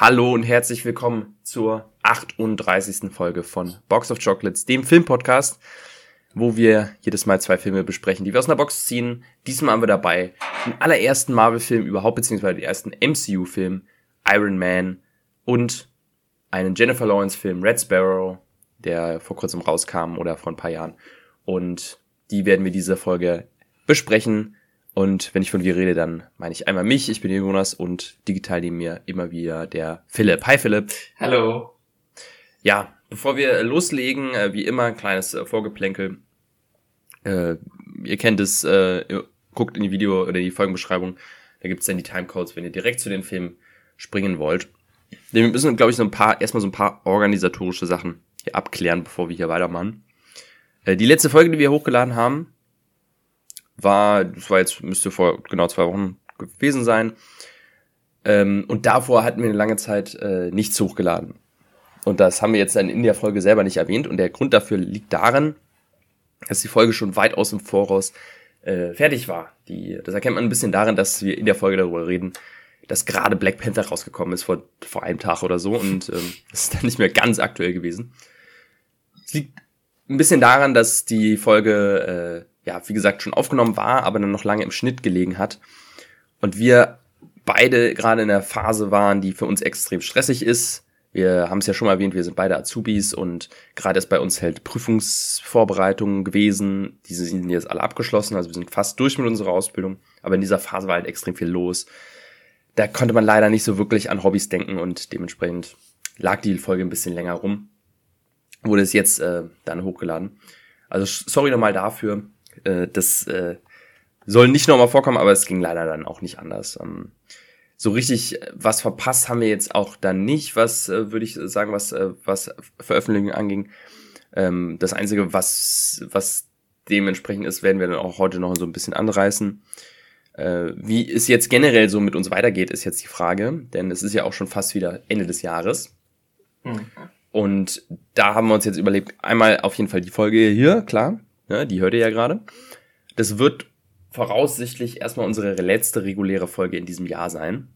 Hallo und herzlich willkommen zur 38. Folge von Box of Chocolates, dem Filmpodcast, wo wir jedes Mal zwei Filme besprechen, die wir aus einer Box ziehen. Diesmal haben wir dabei den allerersten Marvel-Film überhaupt, beziehungsweise den ersten MCU-Film, Iron Man und einen Jennifer Lawrence-Film, Red Sparrow, der vor kurzem rauskam oder vor ein paar Jahren. Und die werden wir diese Folge besprechen. Und wenn ich von wir rede, dann meine ich einmal mich, ich bin Jonas und digital neben mir immer wieder der Philipp. Hi Philipp. Hallo. Ja, bevor wir loslegen, äh, wie immer ein kleines äh, Vorgeplänkel. Äh, ihr kennt es, äh, guckt in die Video oder die Folgenbeschreibung, da gibt's dann die Timecodes, wenn ihr direkt zu den Filmen springen wollt. Wir müssen, glaube ich, so ein paar, erstmal so ein paar organisatorische Sachen hier abklären, bevor wir hier weitermachen. Äh, die letzte Folge, die wir hochgeladen haben, war, das war jetzt, müsste vor genau zwei Wochen gewesen sein. Ähm, und davor hatten wir eine lange Zeit äh, nichts hochgeladen. Und das haben wir jetzt dann in der Folge selber nicht erwähnt. Und der Grund dafür liegt darin, dass die Folge schon weit aus dem Voraus äh, fertig war. Die, das erkennt man ein bisschen darin, dass wir in der Folge darüber reden, dass gerade Black Panther rausgekommen ist vor, vor einem Tag oder so. Und ähm, das ist dann nicht mehr ganz aktuell gewesen. Es liegt ein bisschen daran, dass die Folge äh, ja, wie gesagt, schon aufgenommen war, aber dann noch lange im Schnitt gelegen hat. Und wir beide gerade in der Phase waren, die für uns extrem stressig ist. Wir haben es ja schon mal erwähnt, wir sind beide Azubis und gerade ist bei uns halt Prüfungsvorbereitungen gewesen. Diese sind jetzt alle abgeschlossen, also wir sind fast durch mit unserer Ausbildung. Aber in dieser Phase war halt extrem viel los. Da konnte man leider nicht so wirklich an Hobbys denken und dementsprechend lag die Folge ein bisschen länger rum. Wurde es jetzt äh, dann hochgeladen. Also sorry nochmal dafür. Äh, das äh, soll nicht nochmal vorkommen, aber es ging leider dann auch nicht anders. Ähm, so richtig äh, was verpasst haben wir jetzt auch dann nicht, was äh, würde ich sagen, was, äh, was Veröffentlichungen anging. Ähm, das Einzige, was, was dementsprechend ist, werden wir dann auch heute noch so ein bisschen anreißen. Äh, wie es jetzt generell so mit uns weitergeht, ist jetzt die Frage, denn es ist ja auch schon fast wieder Ende des Jahres. Mhm. Und da haben wir uns jetzt überlegt, einmal auf jeden Fall die Folge hier, klar, ja, die hört ihr ja gerade. Das wird voraussichtlich erstmal unsere letzte reguläre Folge in diesem Jahr sein.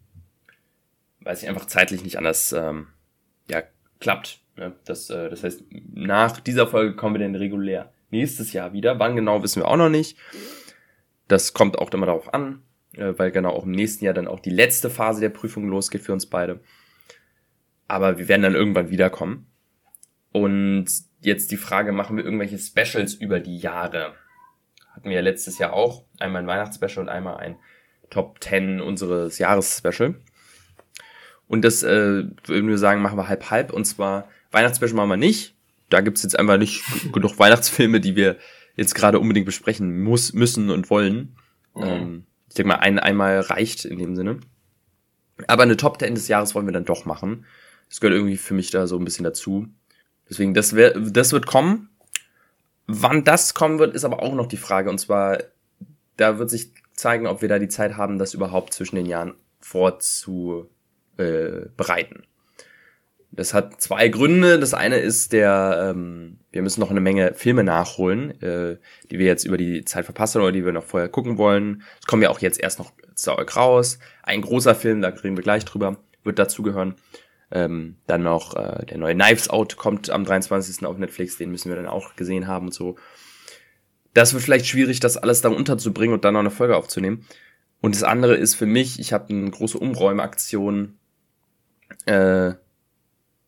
Weil es einfach zeitlich nicht anders ähm, ja, klappt. Ne? Das, äh, das heißt, nach dieser Folge kommen wir dann regulär nächstes Jahr wieder. Wann genau wissen wir auch noch nicht. Das kommt auch immer darauf an, äh, weil genau auch im nächsten Jahr dann auch die letzte Phase der Prüfung losgeht für uns beide. Aber wir werden dann irgendwann wiederkommen. Und jetzt die Frage, machen wir irgendwelche Specials über die Jahre? Hatten wir ja letztes Jahr auch. Einmal ein Weihnachtsspecial und einmal ein Top 10 unseres Jahresspecial. Und das äh, würden wir sagen, machen wir halb halb. Und zwar Weihnachtsspecial machen wir nicht. Da gibt's jetzt einfach nicht genug Weihnachtsfilme, die wir jetzt gerade unbedingt besprechen muss, müssen und wollen. Mhm. Ähm, ich denke mal, ein einmal reicht in dem Sinne. Aber eine Top 10 des Jahres wollen wir dann doch machen. Das gehört irgendwie für mich da so ein bisschen dazu. Deswegen, das, wär, das wird kommen. Wann das kommen wird, ist aber auch noch die Frage. Und zwar, da wird sich zeigen, ob wir da die Zeit haben, das überhaupt zwischen den Jahren vorzubereiten. Das hat zwei Gründe. Das eine ist der, ähm, wir müssen noch eine Menge Filme nachholen, äh, die wir jetzt über die Zeit verpassen oder die wir noch vorher gucken wollen. Es kommen ja auch jetzt erst noch euch raus. Ein großer Film, da reden wir gleich drüber, wird dazugehören. Ähm, dann noch äh, der neue Knives Out kommt am 23. auf Netflix, den müssen wir dann auch gesehen haben und so. Das wird vielleicht schwierig, das alles da unterzubringen und dann noch eine Folge aufzunehmen. Und das andere ist für mich, ich habe eine große Umräumaktion äh,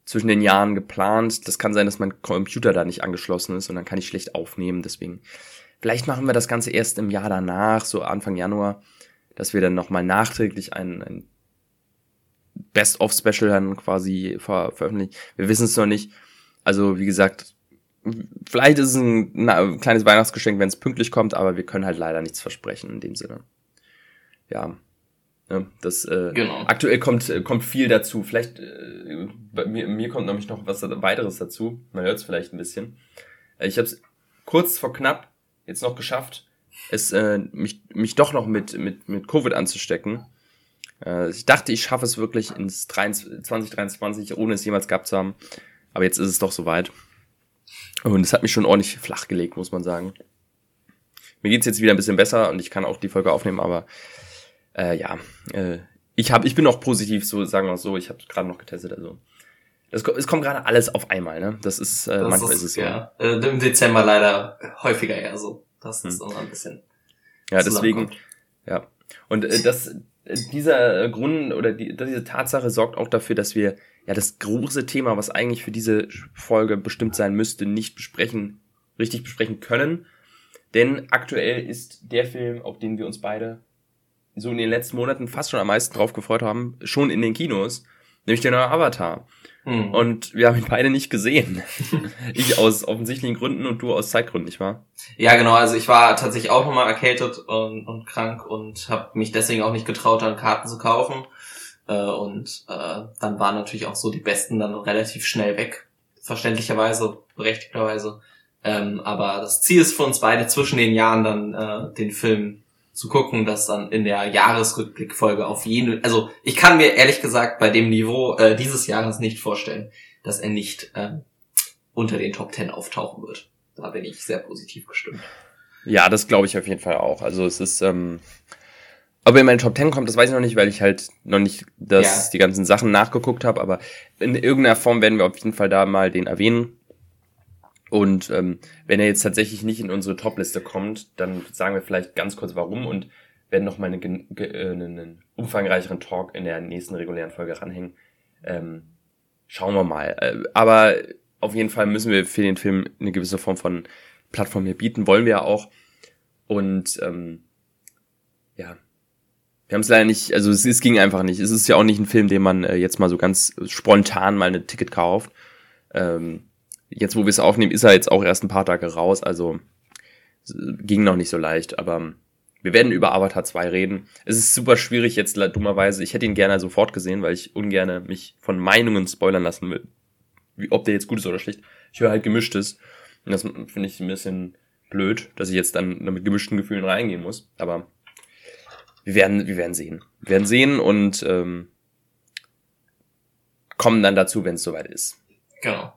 zwischen den Jahren geplant. Das kann sein, dass mein Computer da nicht angeschlossen ist und dann kann ich schlecht aufnehmen. Deswegen, vielleicht machen wir das Ganze erst im Jahr danach, so Anfang Januar, dass wir dann nochmal nachträglich ein, ein Best-of-Special dann quasi ver veröffentlicht. Wir wissen es noch nicht. Also, wie gesagt, vielleicht ist es ein, na, kleines Weihnachtsgeschenk, wenn es pünktlich kommt, aber wir können halt leider nichts versprechen in dem Sinne. Ja. ja das äh, genau. aktuell kommt kommt viel dazu. Vielleicht äh, mir, mir kommt nämlich noch was weiteres dazu. Man hört es vielleicht ein bisschen. Äh, ich habe es kurz vor knapp jetzt noch geschafft, es äh, mich mich doch noch mit mit mit Covid anzustecken. Äh, ich dachte, ich schaffe es wirklich ins 2023, ohne es jemals gehabt zu haben. Aber jetzt ist es doch soweit. Und es hat mich schon ordentlich flach gelegt, muss man sagen. Mir geht's jetzt wieder ein bisschen besser und ich kann auch die Folge aufnehmen, aber äh, ja, äh, ich habe, ich bin auch positiv, so sagen wir so. Ich habe gerade noch getestet, also es, es kommt gerade alles auf einmal, ne? Das ist äh, das manchmal ist, ist es so. Ja, äh, im Dezember leider häufiger eher so. Das ist hm. immer ein bisschen. Ja, deswegen. Ja. Und äh, das, dieser Grund oder die, diese Tatsache sorgt auch dafür, dass wir ja das große Thema, was eigentlich für diese Folge bestimmt sein müsste, nicht besprechen, richtig besprechen können. Denn aktuell ist der Film, auf den wir uns beide so in den letzten Monaten fast schon am meisten drauf gefreut haben, schon in den Kinos, nämlich der neue Avatar. Hm. Und wir haben ihn beide nicht gesehen. ich aus offensichtlichen Gründen und du aus Zeitgründen, nicht wahr? Ja, genau. Also ich war tatsächlich auch nochmal erkältet und, und krank und habe mich deswegen auch nicht getraut, dann Karten zu kaufen. Äh, und äh, dann waren natürlich auch so die Besten dann relativ schnell weg. Verständlicherweise, berechtigterweise. Ähm, aber das Ziel ist für uns beide zwischen den Jahren dann äh, den Film zu gucken, dass dann in der Jahresrückblickfolge auf jeden, also ich kann mir ehrlich gesagt bei dem Niveau äh, dieses Jahres nicht vorstellen, dass er nicht äh, unter den Top Ten auftauchen wird. Da bin ich sehr positiv gestimmt. Ja, das glaube ich auf jeden Fall auch. Also es ist, ähm, ob er in meinen Top Ten kommt, das weiß ich noch nicht, weil ich halt noch nicht das, ja. die ganzen Sachen nachgeguckt habe, aber in irgendeiner Form werden wir auf jeden Fall da mal den erwähnen. Und ähm, wenn er jetzt tatsächlich nicht in unsere Top-Liste kommt, dann sagen wir vielleicht ganz kurz warum und werden noch mal einen, äh, einen umfangreicheren Talk in der nächsten regulären Folge ranhängen. Ähm, schauen wir mal. Äh, aber auf jeden Fall müssen wir für den Film eine gewisse Form von Plattform hier bieten, wollen wir ja auch. Und ähm, ja, wir haben es leider nicht, also es, es ging einfach nicht. Es ist ja auch nicht ein Film, den man äh, jetzt mal so ganz spontan mal ein Ticket kauft. Ähm, jetzt, wo wir es aufnehmen, ist er jetzt auch erst ein paar Tage raus, also ging noch nicht so leicht, aber wir werden über Avatar 2 reden. Es ist super schwierig jetzt dummerweise. Ich hätte ihn gerne sofort gesehen, weil ich ungerne mich von Meinungen spoilern lassen will, wie, ob der jetzt gut ist oder schlecht. Ich höre halt gemischtes. Und das finde ich ein bisschen blöd, dass ich jetzt dann mit gemischten Gefühlen reingehen muss. Aber wir werden, wir werden sehen. Wir werden sehen und ähm, kommen dann dazu, wenn es soweit ist. Genau.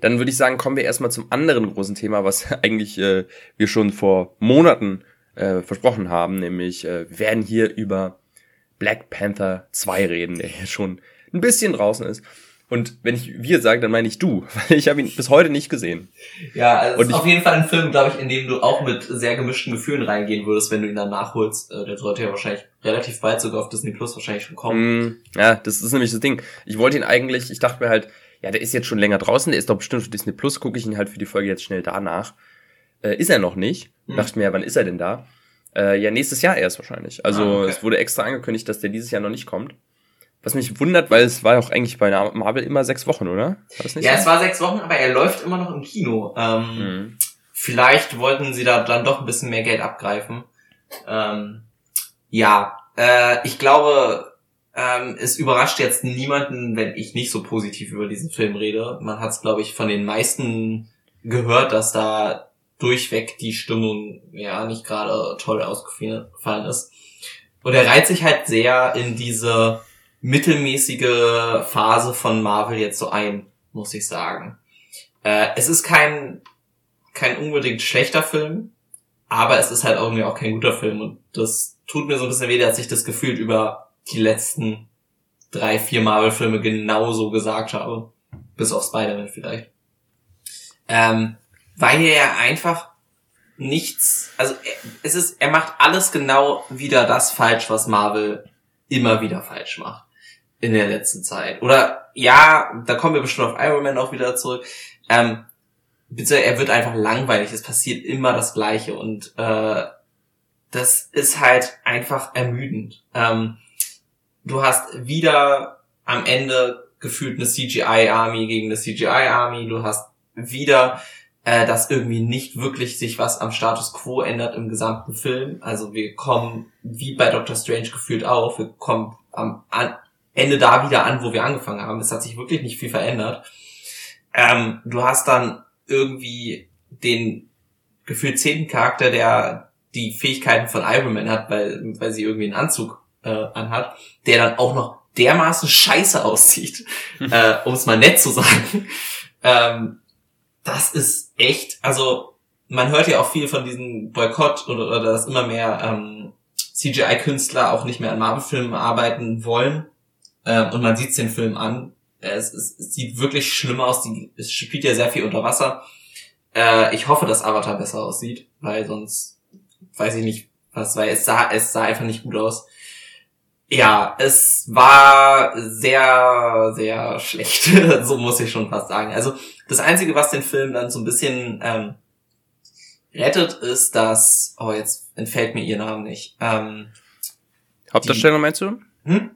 Dann würde ich sagen, kommen wir erstmal zum anderen großen Thema, was eigentlich äh, wir schon vor Monaten äh, versprochen haben, nämlich äh, wir werden hier über Black Panther 2 reden, der hier schon ein bisschen draußen ist. Und wenn ich wir sage, dann meine ich du, weil ich habe ihn bis heute nicht gesehen. Ja, also und ist auf jeden Fall ein Film, glaube ich, in dem du auch mit sehr gemischten Gefühlen reingehen würdest, wenn du ihn dann nachholst. Äh, der sollte ja wahrscheinlich relativ bald sogar auf Disney Plus wahrscheinlich schon kommen. Mm, ja, das ist nämlich das Ding. Ich wollte ihn eigentlich, ich dachte mir halt, ja, der ist jetzt schon länger draußen, der ist doch bestimmt für Disney Plus, gucke ich ihn halt für die Folge jetzt schnell danach. Äh, ist er noch nicht. Hm. Dachte mir, ja, wann ist er denn da? Äh, ja, nächstes Jahr erst wahrscheinlich. Also ah, okay. es wurde extra angekündigt, dass der dieses Jahr noch nicht kommt. Was mich wundert, weil es war ja auch eigentlich bei Marvel immer sechs Wochen, oder? ja, so? es war sechs Wochen, aber er läuft immer noch im Kino. Ähm, mhm. Vielleicht wollten sie da dann doch ein bisschen mehr Geld abgreifen. Ähm, ja, äh, ich glaube, ähm, es überrascht jetzt niemanden, wenn ich nicht so positiv über diesen Film rede. Man hat es, glaube ich, von den meisten gehört, dass da durchweg die Stimmung ja nicht gerade toll ausgefallen ist. Und er reiht sich halt sehr in diese mittelmäßige Phase von Marvel jetzt so ein, muss ich sagen. Äh, es ist kein, kein unbedingt schlechter Film, aber es ist halt irgendwie auch kein guter Film und das tut mir so ein bisschen weh, dass ich das gefühlt über die letzten drei, vier Marvel-Filme genauso gesagt habe. Bis auf Spider-Man vielleicht. Ähm, weil er ja einfach nichts, also es ist, er macht alles genau wieder das falsch, was Marvel immer wieder falsch macht in der letzten Zeit. Oder ja, da kommen wir bestimmt auf Iron Man auch wieder zurück. Ähm, bitte, er wird einfach langweilig. Es passiert immer das Gleiche und äh, das ist halt einfach ermüdend. Ähm, du hast wieder am Ende gefühlt eine CGI-Army gegen eine CGI-Army, du hast wieder, äh, dass irgendwie nicht wirklich sich was am Status Quo ändert im gesamten Film. Also wir kommen, wie bei Doctor Strange gefühlt auch, wir kommen am Ende da wieder an, wo wir angefangen haben. Es hat sich wirklich nicht viel verändert. Ähm, du hast dann irgendwie den gefühlt zehnten Charakter, der die Fähigkeiten von Iron Man hat, weil, weil sie irgendwie einen Anzug äh, anhat, der dann auch noch dermaßen scheiße aussieht, äh, um es mal nett zu sagen. Ähm, das ist echt, also man hört ja auch viel von diesem Boykott oder, oder dass immer mehr ähm, CGI-Künstler auch nicht mehr an Marvel-Filmen arbeiten wollen. Äh, und man sieht den Film an. Es, es, es sieht wirklich schlimm aus. Die, es spielt ja sehr viel unter Wasser. Äh, ich hoffe, dass Avatar besser aussieht, weil sonst weiß ich nicht, was, weil es sah, es sah einfach nicht gut aus. Ja, es war sehr, sehr schlecht. so muss ich schon fast sagen. Also das Einzige, was den Film dann so ein bisschen ähm, rettet, ist, dass, oh, jetzt entfällt mir ihr Name nicht. Ähm, Hauptdarsteller meinst du? Hm?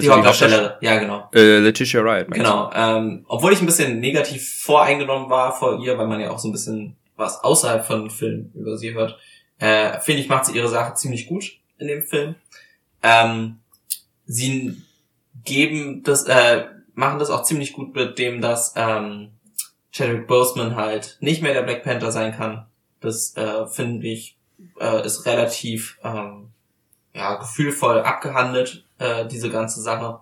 die Hauptdarstellerin, ja genau. Äh, Letitia Wright. Genau. Ähm, obwohl ich ein bisschen negativ voreingenommen war vor ihr, weil man ja auch so ein bisschen was außerhalb von Filmen über sie hört, äh, finde ich, macht sie ihre Sache ziemlich gut in dem Film. Ähm, sie geben das, äh, machen das auch ziemlich gut mit dem, dass ähm, Chadwick Boseman halt nicht mehr der Black Panther sein kann. Das äh, finde ich äh, ist relativ ähm, ja gefühlvoll abgehandelt äh, diese ganze Sache.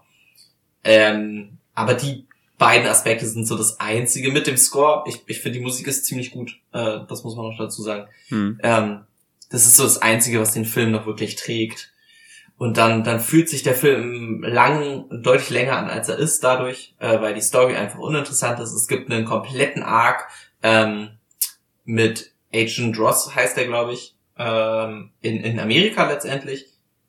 Ähm, aber die beiden Aspekte sind so das einzige mit dem Score. Ich, ich finde die Musik ist ziemlich gut. Äh, das muss man noch dazu sagen. Hm. Ähm, das ist so das einzige, was den Film noch wirklich trägt. Und dann, dann fühlt sich der Film lang, deutlich länger an, als er ist dadurch, äh, weil die Story einfach uninteressant ist. Es gibt einen kompletten Arc ähm, mit Agent Ross, heißt der, glaube ich, ähm, in, in Amerika letztendlich,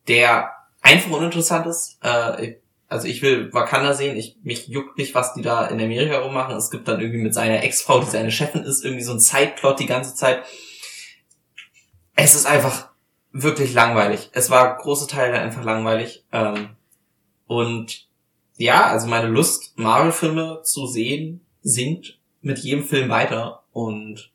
der einfach uninteressant ist. Äh, also ich will Wakanda sehen, ich, mich juckt nicht, was die da in Amerika rummachen. Es gibt dann irgendwie mit seiner Ex-Frau, die seine Chefin ist, irgendwie so ein Zeitplot die ganze Zeit. Es ist einfach wirklich langweilig. Es war große Teile einfach langweilig. Ähm, und ja, also meine Lust, Marvel-Filme zu sehen, sinkt mit jedem Film weiter. Und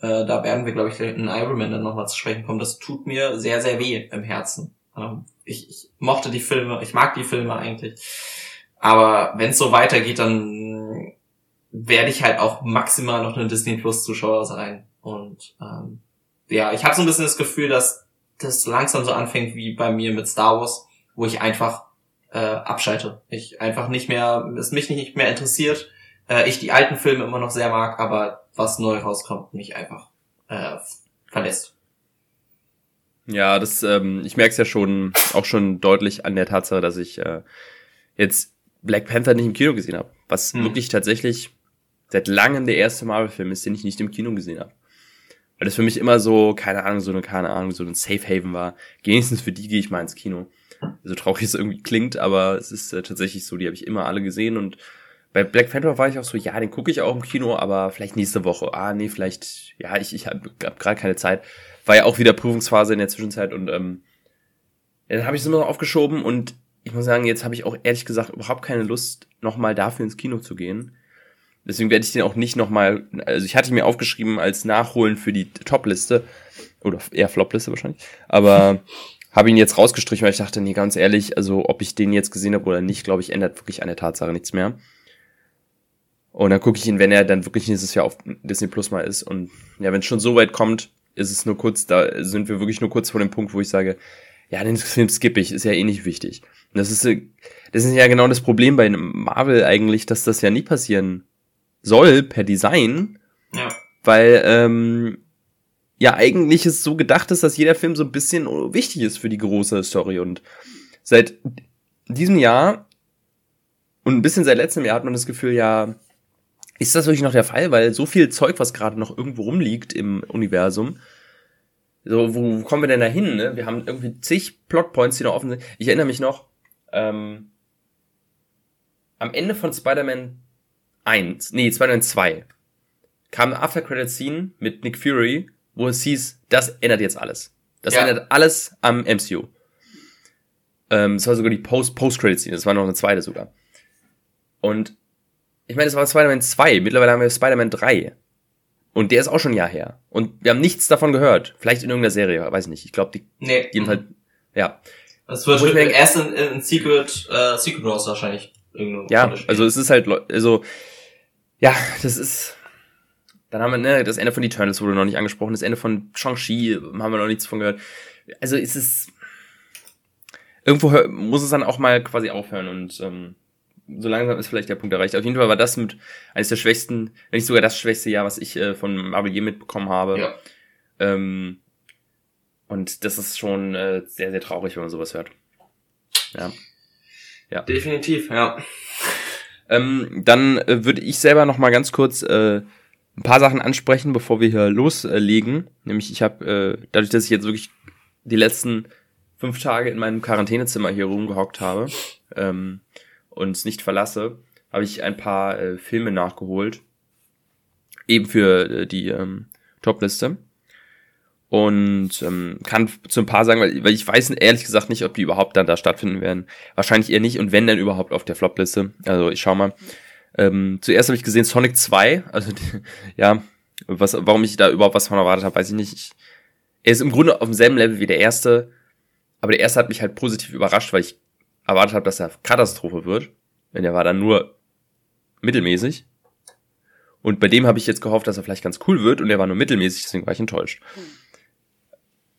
äh, da werden wir, glaube ich, in Iron Man dann nochmal zu sprechen kommen. Das tut mir sehr, sehr weh im Herzen. Ähm, ich, ich mochte die Filme, ich mag die Filme eigentlich. Aber wenn es so weitergeht, dann werde ich halt auch maximal noch eine Disney Plus Zuschauer sein. Und ähm, ja, ich habe so ein bisschen das Gefühl, dass das langsam so anfängt wie bei mir mit Star Wars, wo ich einfach äh, abschalte. Ich einfach nicht mehr, es mich nicht mehr interessiert. Äh, ich die alten Filme immer noch sehr mag, aber was neu rauskommt, mich einfach äh, verlässt. Ja, das, ähm, ich merke es ja schon, auch schon deutlich an der Tatsache, dass ich äh, jetzt Black Panther nicht im Kino gesehen habe. Was hm. wirklich tatsächlich seit langem der erste Marvel-Film ist, den ich nicht im Kino gesehen habe weil das für mich immer so, keine Ahnung, so eine, keine Ahnung, so ein Safe Haven war. Wenigstens für die gehe ich mal ins Kino. So traurig es irgendwie klingt, aber es ist äh, tatsächlich so, die habe ich immer alle gesehen und bei Black Panther war ich auch so, ja, den gucke ich auch im Kino, aber vielleicht nächste Woche. Ah, nee, vielleicht, ja, ich, ich habe hab gerade keine Zeit. War ja auch wieder Prüfungsphase in der Zwischenzeit und ähm, dann habe ich es immer noch aufgeschoben und ich muss sagen, jetzt habe ich auch ehrlich gesagt überhaupt keine Lust, nochmal dafür ins Kino zu gehen. Deswegen werde ich den auch nicht nochmal, also ich hatte ihn mir aufgeschrieben als Nachholen für die Top-Liste. Oder eher Flop-Liste wahrscheinlich. Aber habe ihn jetzt rausgestrichen, weil ich dachte, nee, ganz ehrlich, also ob ich den jetzt gesehen habe oder nicht, glaube ich, ändert wirklich an der Tatsache nichts mehr. Und dann gucke ich ihn, wenn er dann wirklich nächstes Jahr auf Disney Plus mal ist. Und ja, wenn es schon so weit kommt, ist es nur kurz, da sind wir wirklich nur kurz vor dem Punkt, wo ich sage, ja, den Film skippe ich, ist ja eh nicht wichtig. Und das ist, das ist ja genau das Problem bei Marvel eigentlich, dass das ja nie passieren soll per Design. Ja. Weil, ähm, ja, eigentlich ist so gedacht ist, dass jeder Film so ein bisschen wichtig ist für die große Story. Und seit diesem Jahr und ein bisschen seit letztem Jahr hat man das Gefühl, ja, ist das wirklich noch der Fall? Weil so viel Zeug, was gerade noch irgendwo rumliegt im Universum, so, wo kommen wir denn da hin? Ne? Wir haben irgendwie zig Plotpoints, die noch offen sind. Ich erinnere mich noch, ähm, am Ende von Spider-Man 1, nee, Spider-Man 2, kam After Credit Scene mit Nick Fury, wo es hieß, das ändert jetzt alles. Das ja. ändert alles am MCU. Ähm, das war sogar die Post-Credit-Scene, das war noch eine zweite sogar. Und ich meine, das war Spider-Man 2, mittlerweile haben wir Spider-Man 3. Und der ist auch schon ein Jahr her. Und wir haben nichts davon gehört. Vielleicht in irgendeiner Serie, weiß nicht. Ich glaube, die nee. jedenfalls, ja. Das wird erst in, in Secret, äh, Secret Wars wahrscheinlich. Ja, also es ist halt, also ja, das ist. Dann haben wir ne, das Ende von Eternals wurde noch nicht angesprochen, das Ende von Shang-Chi haben wir noch nichts von gehört. Also ist es. Irgendwo muss es dann auch mal quasi aufhören und ähm, so langsam ist vielleicht der Punkt erreicht. Auf jeden Fall war das mit eines der schwächsten, wenn nicht sogar das schwächste Jahr, was ich äh, von Marvel je mitbekommen habe. Ja. Ähm, Und das ist schon äh, sehr, sehr traurig, wenn man sowas hört. Ja. Ja. Definitiv, ja. Ähm, dann äh, würde ich selber noch mal ganz kurz äh, ein paar Sachen ansprechen, bevor wir hier loslegen. Nämlich, ich habe, äh, dadurch, dass ich jetzt wirklich die letzten fünf Tage in meinem Quarantänezimmer hier rumgehockt habe ähm, und es nicht verlasse, habe ich ein paar äh, Filme nachgeholt. Eben für äh, die ähm, Topliste. Und ähm, kann zu ein paar sagen, weil, weil ich weiß ehrlich gesagt nicht, ob die überhaupt dann da stattfinden werden. Wahrscheinlich eher nicht und wenn dann überhaupt auf der Flopliste. Also ich schau mal. Ähm, zuerst habe ich gesehen Sonic 2. Also die, ja, was, warum ich da überhaupt was von erwartet habe, weiß ich nicht. Ich, er ist im Grunde auf demselben Level wie der erste, aber der erste hat mich halt positiv überrascht, weil ich erwartet habe, dass er Katastrophe wird. Denn er war dann nur mittelmäßig. Und bei dem habe ich jetzt gehofft, dass er vielleicht ganz cool wird und er war nur mittelmäßig, deswegen war ich enttäuscht. Hm.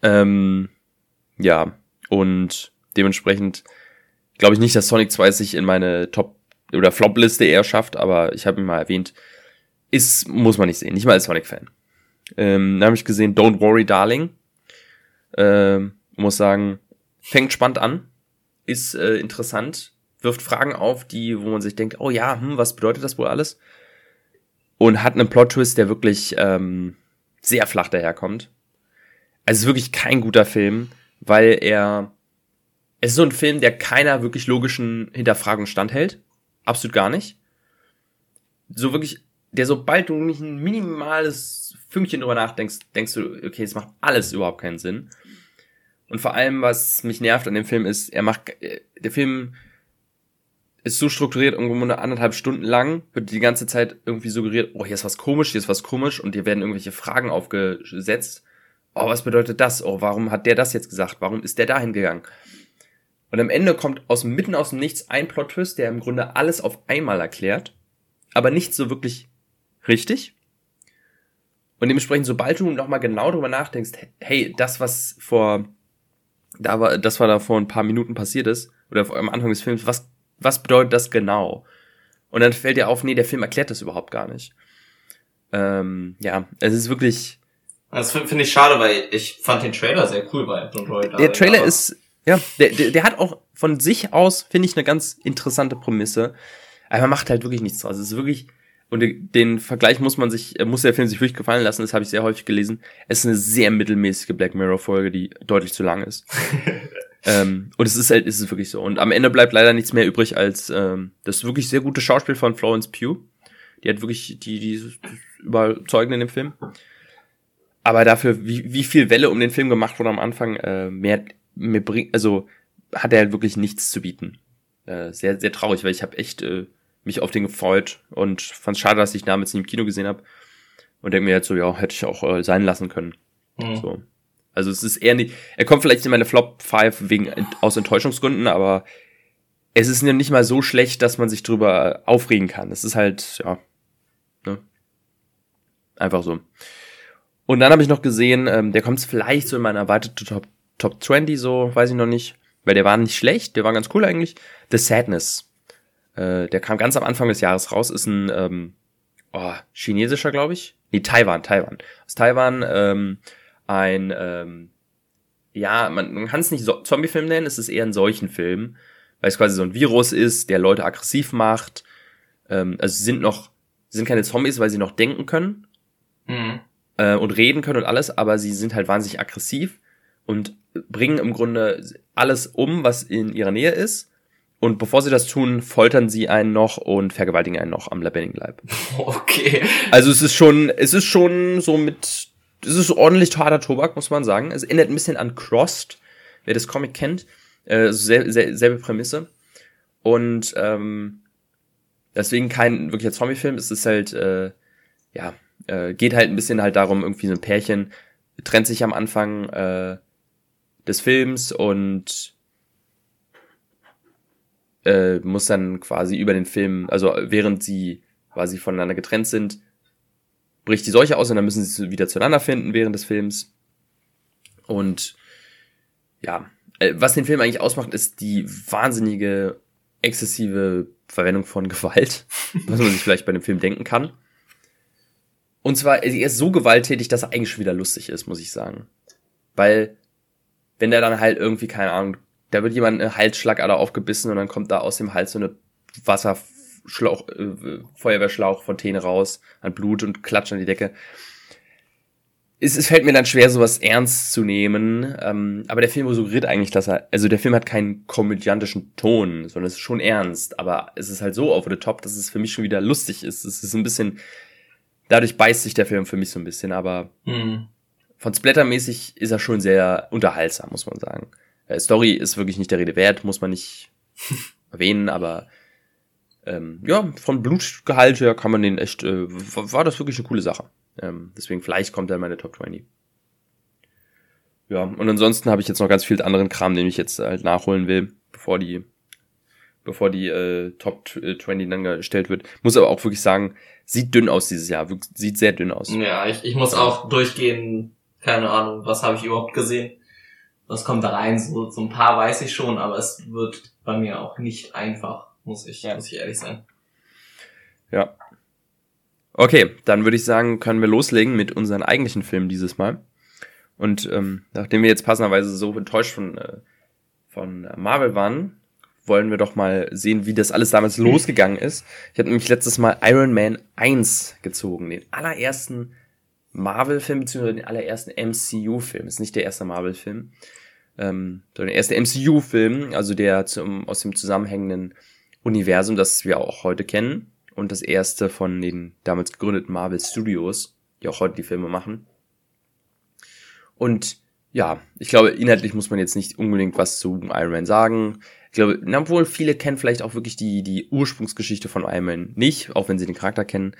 Ähm, ja, und dementsprechend glaube ich nicht, dass Sonic 2 sich in meine Top- oder Flop-Liste eher schafft, aber ich habe ihn mal erwähnt. Ist, muss man nicht sehen, nicht mal als Sonic-Fan. Ähm, dann habe ich gesehen Don't Worry Darling. Ähm, muss sagen, fängt spannend an, ist äh, interessant, wirft Fragen auf, die, wo man sich denkt, oh ja, hm, was bedeutet das wohl alles? Und hat einen Plot-Twist, der wirklich ähm, sehr flach daherkommt. Also es ist wirklich kein guter Film, weil er es ist so ein Film, der keiner wirklich logischen Hinterfragung standhält. Absolut gar nicht. So wirklich, der sobald du nicht ein minimales Fünkchen drüber nachdenkst, denkst du, okay, es macht alles überhaupt keinen Sinn. Und vor allem, was mich nervt an dem Film ist, er macht, der Film ist so strukturiert, irgendwo eine anderthalb Stunden lang, wird die ganze Zeit irgendwie suggeriert, oh, hier ist was komisch, hier ist was komisch und dir werden irgendwelche Fragen aufgesetzt. Oh, was bedeutet das? Oh, warum hat der das jetzt gesagt? Warum ist der dahin gegangen? Und am Ende kommt aus mitten aus dem Nichts ein Plot-Twist, der im Grunde alles auf einmal erklärt, aber nicht so wirklich richtig. Und dementsprechend, sobald du nochmal genau drüber nachdenkst, hey, das, was vor da war, das war da vor ein paar Minuten passiert ist, oder am Anfang des Films, was, was bedeutet das genau? Und dann fällt dir auf, nee, der Film erklärt das überhaupt gar nicht. Ähm, ja, es ist wirklich. Das finde ich schade, weil ich fand den Trailer sehr cool bei Don't Der Trailer ist, ja, der, der, der hat auch von sich aus, finde ich, eine ganz interessante Prämisse. Aber man macht halt wirklich nichts draus. Es ist wirklich, und den Vergleich muss man sich, äh, muss der Film sich wirklich gefallen lassen, das habe ich sehr häufig gelesen. Es ist eine sehr mittelmäßige Black Mirror-Folge, die deutlich zu lang ist. ähm, und es ist halt, es ist wirklich so. Und am Ende bleibt leider nichts mehr übrig als ähm, das wirklich sehr gute Schauspiel von Florence Pugh. Die hat wirklich die, die, die überzeugend in dem Film. Aber dafür, wie, wie viel Welle um den Film gemacht wurde am Anfang, äh, mehr, mehr bringt, also hat er halt wirklich nichts zu bieten. Äh, sehr, sehr traurig, weil ich habe echt äh, mich auf den gefreut und fand es schade, dass ich damals nicht im Kino gesehen habe. Und denke mir jetzt so, ja, hätte ich auch äh, sein lassen können. Mhm. So. Also es ist eher nicht, er kommt vielleicht in meine Flop 5 wegen, aus Enttäuschungsgründen, aber es ist ja nicht mal so schlecht, dass man sich drüber aufregen kann. Es ist halt, ja, ne? Einfach so. Und dann habe ich noch gesehen, ähm, der kommt vielleicht so in meiner erweiterte Top, Top 20, so, weiß ich noch nicht. Weil der war nicht schlecht, der war ganz cool eigentlich. The Sadness äh, der kam ganz am Anfang des Jahres raus, ist ein ähm, oh, chinesischer, glaube ich. Nee, Taiwan, Taiwan. Aus Taiwan ähm, ein, ähm, ja, man, man kann es nicht so Zombie-Film nennen, es ist eher ein Seuchenfilm, weil es quasi so ein Virus ist, der Leute aggressiv macht. Ähm, also sie sind noch, sind keine Zombies, weil sie noch denken können mhm. Äh, und reden können und alles, aber sie sind halt wahnsinnig aggressiv und bringen im Grunde alles um, was in ihrer Nähe ist und bevor sie das tun, foltern sie einen noch und vergewaltigen einen noch am lebendigen Leib. Okay. Also es ist schon, es ist schon so mit, es ist ordentlich harter Tobak, muss man sagen. Es erinnert ein bisschen an Crossed, wer das Comic kennt. Äh, sel sel selbe Prämisse. Und ähm, deswegen kein wirklicher Zombie-Film. Es ist halt, äh, ja, äh, geht halt ein bisschen halt darum, irgendwie so ein Pärchen trennt sich am Anfang äh, des Films und äh, muss dann quasi über den Film, also während sie quasi voneinander getrennt sind, bricht die Seuche aus und dann müssen sie wieder zueinander finden während des Films. Und ja, äh, was den Film eigentlich ausmacht, ist die wahnsinnige, exzessive Verwendung von Gewalt, was man sich vielleicht bei dem Film denken kann. Und zwar, er ist so gewalttätig, dass er eigentlich schon wieder lustig ist, muss ich sagen. Weil wenn der dann halt irgendwie, keine Ahnung, da wird jemand eine Halsschlagader aufgebissen und dann kommt da aus dem Hals so eine Wasserschlauch, äh, Feuerwehrschlauch, Fontäne raus an Blut und klatscht an die Decke. Es, es fällt mir dann schwer, sowas ernst zu nehmen. Ähm, aber der Film suggeriert eigentlich, dass er, also der Film hat keinen komödiantischen Ton, sondern es ist schon ernst. Aber es ist halt so over the top, dass es für mich schon wieder lustig ist. Es ist ein bisschen, dadurch beißt sich der Film für mich so ein bisschen, aber mhm. von Splattermäßig ist er schon sehr unterhaltsam, muss man sagen. Äh, Story ist wirklich nicht der Rede wert, muss man nicht erwähnen, aber ähm, ja, von Blutgehalt her kann man den echt, äh, war das wirklich eine coole Sache. Ähm, deswegen vielleicht kommt er in meine Top 20. Ja, und ansonsten habe ich jetzt noch ganz viel anderen Kram, den ich jetzt halt nachholen will, bevor die, bevor die äh, Top 20 äh, dann gestellt wird. Muss aber auch wirklich sagen, sieht dünn aus dieses Jahr, sieht sehr dünn aus. Ja, ich, ich muss auch durchgehen, keine Ahnung, was habe ich überhaupt gesehen? Was kommt da rein? So, so ein paar weiß ich schon, aber es wird bei mir auch nicht einfach, muss ich, ja. muss ich ehrlich sein. Ja, Okay, dann würde ich sagen, können wir loslegen mit unseren eigentlichen Filmen dieses Mal. Und ähm, nachdem wir jetzt passenderweise so enttäuscht von, äh, von Marvel waren, wollen wir doch mal sehen, wie das alles damals mhm. losgegangen ist. Ich habe nämlich letztes Mal Iron Man 1 gezogen, den allerersten Marvel-Film, beziehungsweise den allerersten MCU-Film. Ist nicht der erste Marvel-Film, ähm, sondern der erste MCU-Film, also der zum, aus dem zusammenhängenden Universum, das wir auch heute kennen und das erste von den damals gegründeten Marvel Studios, die auch heute die Filme machen. Und ja, ich glaube, inhaltlich muss man jetzt nicht unbedingt was zu Iron Man sagen. Ich glaube, obwohl viele kennen vielleicht auch wirklich die, die Ursprungsgeschichte von Iron Man nicht, auch wenn sie den Charakter kennen.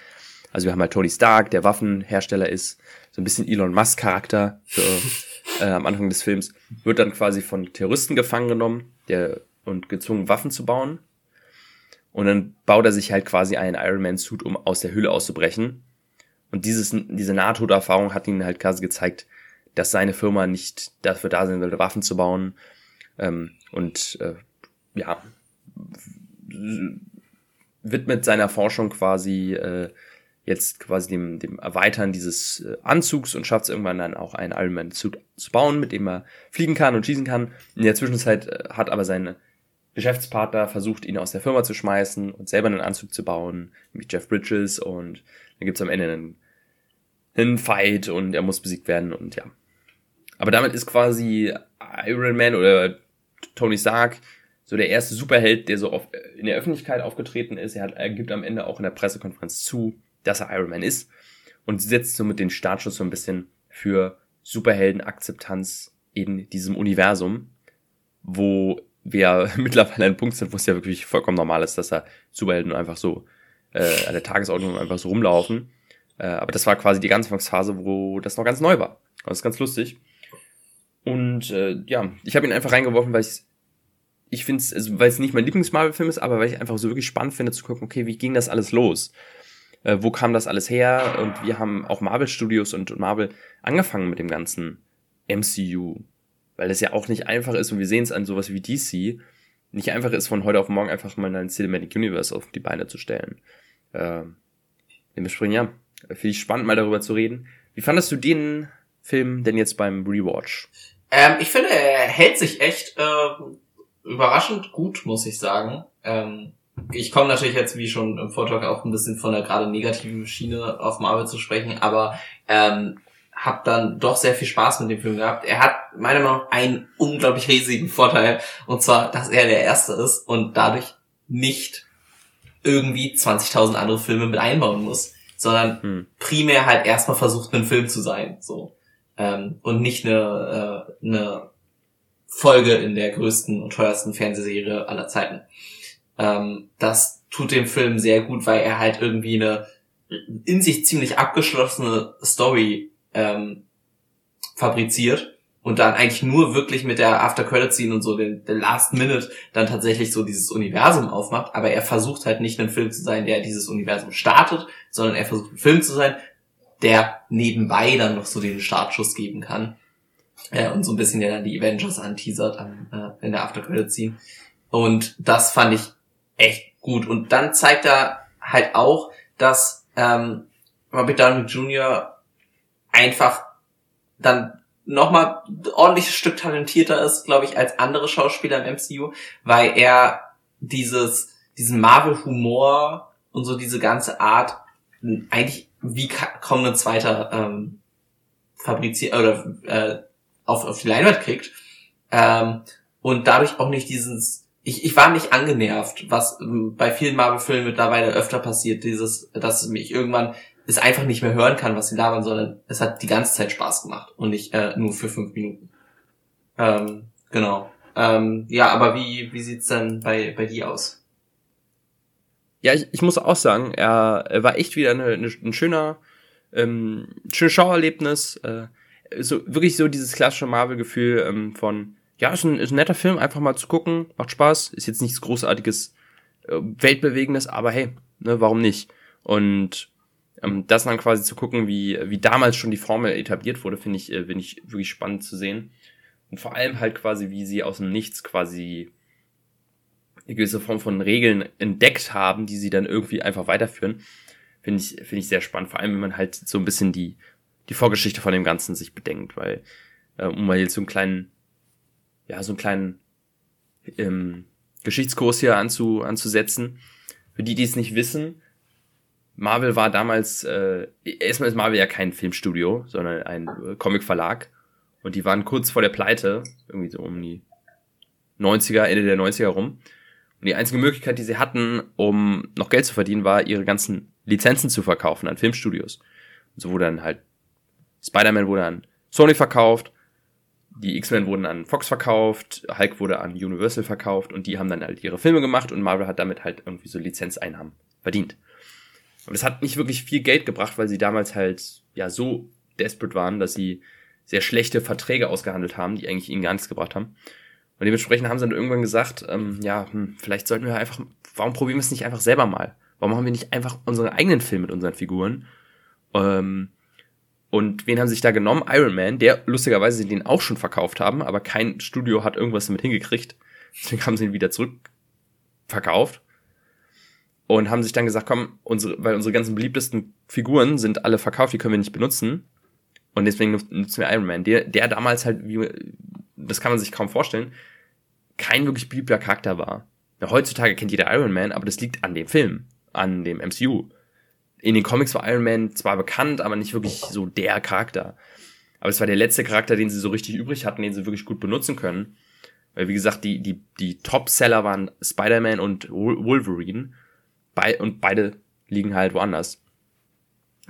Also wir haben halt Tony Stark, der Waffenhersteller ist, so ein bisschen Elon Musk Charakter für, äh, am Anfang des Films, wird dann quasi von Terroristen gefangen genommen der, und gezwungen, Waffen zu bauen. Und dann baut er sich halt quasi einen Iron Man Suit, um aus der Hülle auszubrechen. Und dieses, diese Nahtoderfahrung hat ihm halt quasi gezeigt, dass seine Firma nicht dafür da sein sollte, Waffen zu bauen. Ähm, und äh, ja, widmet seiner Forschung quasi äh, jetzt quasi dem, dem Erweitern dieses äh, Anzugs und schafft es irgendwann dann auch einen Iron Man Suit zu bauen, mit dem er fliegen kann und schießen kann. In der Zwischenzeit äh, hat aber seine Geschäftspartner versucht, ihn aus der Firma zu schmeißen und selber einen Anzug zu bauen, mit Jeff Bridges und dann gibt's am Ende einen, einen Fight und er muss besiegt werden und ja. Aber damit ist quasi Iron Man oder Tony Stark so der erste Superheld, der so auf, in der Öffentlichkeit aufgetreten ist. Er, hat, er gibt am Ende auch in der Pressekonferenz zu, dass er Iron Man ist und setzt somit den Startschuss so ein bisschen für Superheldenakzeptanz in diesem Universum, wo wir mittlerweile ein Punkt sind, wo es ja wirklich vollkommen normal ist, dass da Superhelden einfach so äh, an der Tagesordnung einfach so rumlaufen. Äh, aber das war quasi die ganze Anfangsphase, wo das noch ganz neu war. Das ist ganz lustig. Und äh, ja, ich habe ihn einfach reingeworfen, weil ich ich finde es, also, weil es nicht mein Lieblings-Marvel-Film ist, aber weil ich einfach so wirklich spannend finde zu gucken, okay, wie ging das alles los? Äh, wo kam das alles her? Und wir haben auch Marvel Studios und, und Marvel angefangen mit dem ganzen MCU weil das ja auch nicht einfach ist und wir sehen es an sowas wie DC, nicht einfach ist, von heute auf morgen einfach mal ein Cinematic Universe auf die Beine zu stellen. Äh, dementsprechend, ja, finde ich spannend, mal darüber zu reden. Wie fandest du den Film denn jetzt beim Rewatch? Ähm, ich finde, er hält sich echt äh, überraschend gut, muss ich sagen. Ähm, ich komme natürlich jetzt, wie schon im Vortrag, auch ein bisschen von der gerade negativen Schiene auf Marvel zu sprechen, aber ähm, habe dann doch sehr viel Spaß mit dem Film gehabt. Er hat meiner Meinung nach einen unglaublich riesigen Vorteil, und zwar, dass er der Erste ist und dadurch nicht irgendwie 20.000 andere Filme mit einbauen muss, sondern hm. primär halt erstmal versucht, ein Film zu sein, so ähm, und nicht eine, äh, eine Folge in der größten und teuersten Fernsehserie aller Zeiten. Ähm, das tut dem Film sehr gut, weil er halt irgendwie eine in sich ziemlich abgeschlossene Story ähm, fabriziert und dann eigentlich nur wirklich mit der After Credit Scene und so den, der Last Minute dann tatsächlich so dieses Universum aufmacht, aber er versucht halt nicht ein Film zu sein, der dieses Universum startet, sondern er versucht ein Film zu sein, der nebenbei dann noch so den Startschuss geben kann äh, und so ein bisschen der dann die Avengers anteasert an, äh, in der After Credit Scene. Und das fand ich echt gut. Und dann zeigt er halt auch, dass ähm, Robert Downey Jr einfach dann nochmal ordentliches Stück talentierter ist, glaube ich, als andere Schauspieler im MCU, weil er dieses, diesen Marvel-Humor und so diese ganze Art eigentlich wie kaum ein zweiter ähm, fabriziert oder äh, auf, auf die Leinwand kriegt ähm, und dadurch auch nicht dieses ich, ich war nicht angenervt, was ähm, bei vielen Marvel-Filmen mittlerweile öfter passiert, dieses, dass mich irgendwann es einfach nicht mehr hören kann, was sie labern, sondern es hat die ganze Zeit Spaß gemacht und nicht äh, nur für fünf Minuten. Ähm, genau. Ähm, ja, aber wie, wie sieht's denn bei, bei dir aus? Ja, ich, ich muss auch sagen, er, er war echt wieder eine, eine, ein schöner, ähm, schönes Schauerlebnis. Äh, so wirklich so dieses klassische Marvel-Gefühl ähm, von, ja, ist ein, ist ein netter Film, einfach mal zu gucken, macht Spaß, ist jetzt nichts Großartiges, äh, Weltbewegendes, aber hey, ne, warum nicht? Und ähm, das dann quasi zu gucken, wie, wie damals schon die Formel etabliert wurde, finde ich, äh, finde ich wirklich spannend zu sehen. Und vor allem halt quasi, wie sie aus dem Nichts quasi eine gewisse Form von Regeln entdeckt haben, die sie dann irgendwie einfach weiterführen, finde ich, finde ich sehr spannend. Vor allem, wenn man halt so ein bisschen die, die Vorgeschichte von dem Ganzen sich bedenkt, weil, äh, um mal jetzt so einen kleinen, ja, so einen kleinen ähm, Geschichtskurs hier anzu, anzusetzen. Für die, die es nicht wissen, Marvel war damals, äh, erstmal ist Marvel ja kein Filmstudio, sondern ein äh, Comicverlag. Und die waren kurz vor der Pleite, irgendwie so um die 90er, Ende der 90er rum. Und die einzige Möglichkeit, die sie hatten, um noch Geld zu verdienen, war, ihre ganzen Lizenzen zu verkaufen an Filmstudios. Und so wurde dann halt, Spider-Man wurde an Sony verkauft, die X-Men wurden an Fox verkauft, Hulk wurde an Universal verkauft und die haben dann halt ihre Filme gemacht und Marvel hat damit halt irgendwie so Lizenzeinnahmen verdient. Und es hat nicht wirklich viel Geld gebracht, weil sie damals halt ja so desperate waren, dass sie sehr schlechte Verträge ausgehandelt haben, die eigentlich ihnen gar nichts gebracht haben. Und dementsprechend haben sie dann irgendwann gesagt, ähm, ja, hm, vielleicht sollten wir einfach, warum probieren wir es nicht einfach selber mal? Warum haben wir nicht einfach unseren eigenen Film mit unseren Figuren? Ähm, und wen haben sich da genommen? Iron Man, der lustigerweise den auch schon verkauft haben, aber kein Studio hat irgendwas damit hingekriegt. Deswegen haben sie ihn wieder zurückverkauft und haben sich dann gesagt, komm, unsere, weil unsere ganzen beliebtesten Figuren sind alle verkauft, die können wir nicht benutzen. Und deswegen nutzen wir Iron Man. Der, der damals halt, wie, das kann man sich kaum vorstellen, kein wirklich beliebter Charakter war. Heutzutage kennt jeder Iron Man, aber das liegt an dem Film, an dem MCU. In den Comics war Iron Man zwar bekannt, aber nicht wirklich so der Charakter. Aber es war der letzte Charakter, den sie so richtig übrig hatten, den sie wirklich gut benutzen können. Weil, wie gesagt, die, die, die Top-Seller waren Spider-Man und Wolverine. Be und beide liegen halt woanders.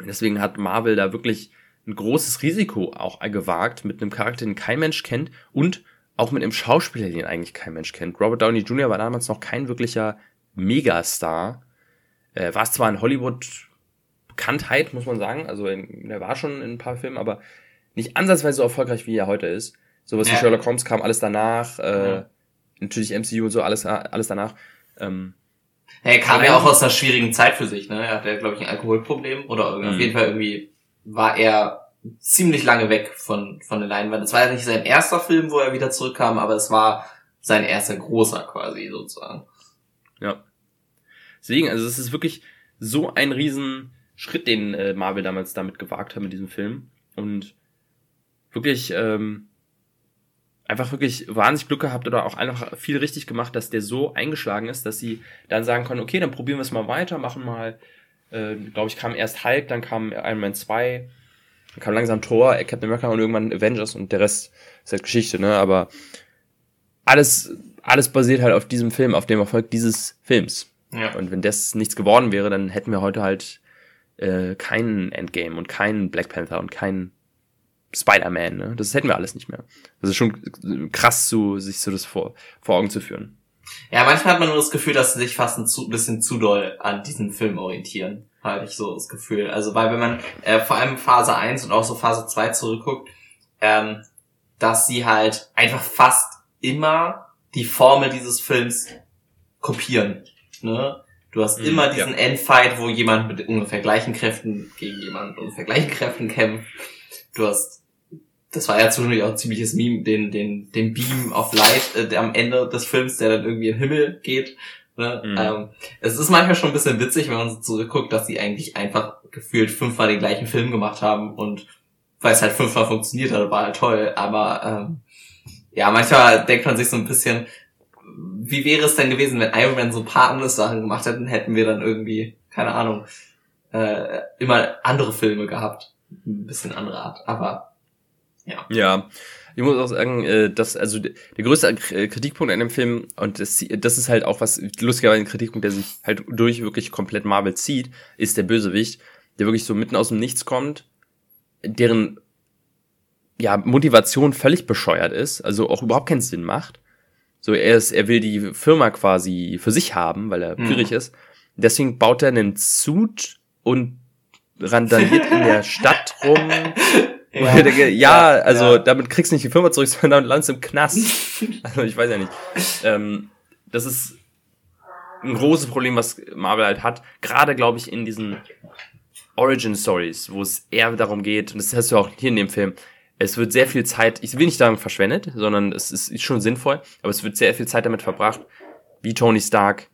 Deswegen hat Marvel da wirklich ein großes Risiko auch gewagt mit einem Charakter, den kein Mensch kennt und auch mit einem Schauspieler, den eigentlich kein Mensch kennt. Robert Downey Jr. war damals noch kein wirklicher Megastar. Äh, war es zwar in Hollywood Bekanntheit, muss man sagen. Also in, er war schon in ein paar Filmen, aber nicht ansatzweise so erfolgreich, wie er heute ist. Sowas ja. wie Sherlock Holmes kam alles danach. Äh, ja. Natürlich MCU und so, alles, alles danach. Ähm, er kam ja auch aus einer schwierigen Zeit für sich, ne? Er hatte, glaube ich, ein Alkoholproblem oder mhm. auf jeden Fall irgendwie war er ziemlich lange weg von, von der Leinwand. Es war ja nicht sein erster Film, wo er wieder zurückkam, aber es war sein erster großer quasi sozusagen. Ja. Deswegen, also es ist wirklich so ein riesen Schritt, den äh, Marvel damals damit gewagt hat mit diesem Film. Und wirklich, ähm, einfach wirklich wahnsinnig Glück gehabt oder auch einfach viel richtig gemacht, dass der so eingeschlagen ist, dass sie dann sagen können, okay, dann probieren wir es mal weiter, machen mal, äh, glaube ich, kam erst Hulk, dann kam Iron Man 2, dann kam langsam Thor, Captain America und irgendwann Avengers und der Rest ist halt Geschichte, ne, aber alles, alles basiert halt auf diesem Film, auf dem Erfolg dieses Films. Ja. Und wenn das nichts geworden wäre, dann hätten wir heute halt äh, keinen Endgame und keinen Black Panther und keinen Spider-Man, ne? Das hätten wir alles nicht mehr. Das ist schon krass, zu, sich so das vor, vor Augen zu führen. Ja, manchmal hat man nur das Gefühl, dass sie sich fast ein zu, bisschen zu doll an diesen Film orientieren. Habe ich so das Gefühl. Also, weil wenn man äh, vor allem Phase 1 und auch so Phase 2 zurückguckt, ähm, dass sie halt einfach fast immer die Formel dieses Films kopieren. Ne? Du hast mhm, immer diesen ja. Endfight, wo jemand mit ungefähr gleichen Kräften gegen jemand mit ungefähr gleichen Kräften kämpft. Du hast das war ja zwischendurch auch ein ziemliches Meme, den, den, den Beam of Light äh, der am Ende des Films, der dann irgendwie in den Himmel geht. Ne? Mhm. Ähm, es ist manchmal schon ein bisschen witzig, wenn man so zurückguckt, dass sie eigentlich einfach gefühlt fünfmal den gleichen Film gemacht haben und weil es halt fünfmal funktioniert hat, war halt toll. Aber ähm, ja, manchmal denkt man sich so ein bisschen, wie wäre es denn gewesen, wenn Iron Man so ein paar andere Sachen gemacht hätten, hätten wir dann irgendwie, keine Ahnung, äh, immer andere Filme gehabt. Ein bisschen andere Art. Aber ja. Ja. Ich muss auch sagen, äh, dass also der größte äh, Kritikpunkt an dem Film und das, das ist halt auch was lustigerweise ein Kritikpunkt, der sich halt durch wirklich komplett Marvel zieht, ist der Bösewicht, der wirklich so mitten aus dem Nichts kommt, deren ja Motivation völlig bescheuert ist, also auch überhaupt keinen Sinn macht. So er ist, er will die Firma quasi für sich haben, weil er gierig mhm. ist. Deswegen baut er einen Suit und randaliert in der Stadt rum Ja, denke, ja, ja, also ja. damit kriegst du nicht die Firma zurück, sondern damit landest du im Knast. also ich weiß ja nicht. Ähm, das ist ein großes Problem, was Marvel halt hat. Gerade, glaube ich, in diesen Origin Stories, wo es eher darum geht, und das hast du auch hier in dem Film, es wird sehr viel Zeit, ich will nicht sagen verschwendet, sondern es ist schon sinnvoll, aber es wird sehr viel Zeit damit verbracht, wie Tony Stark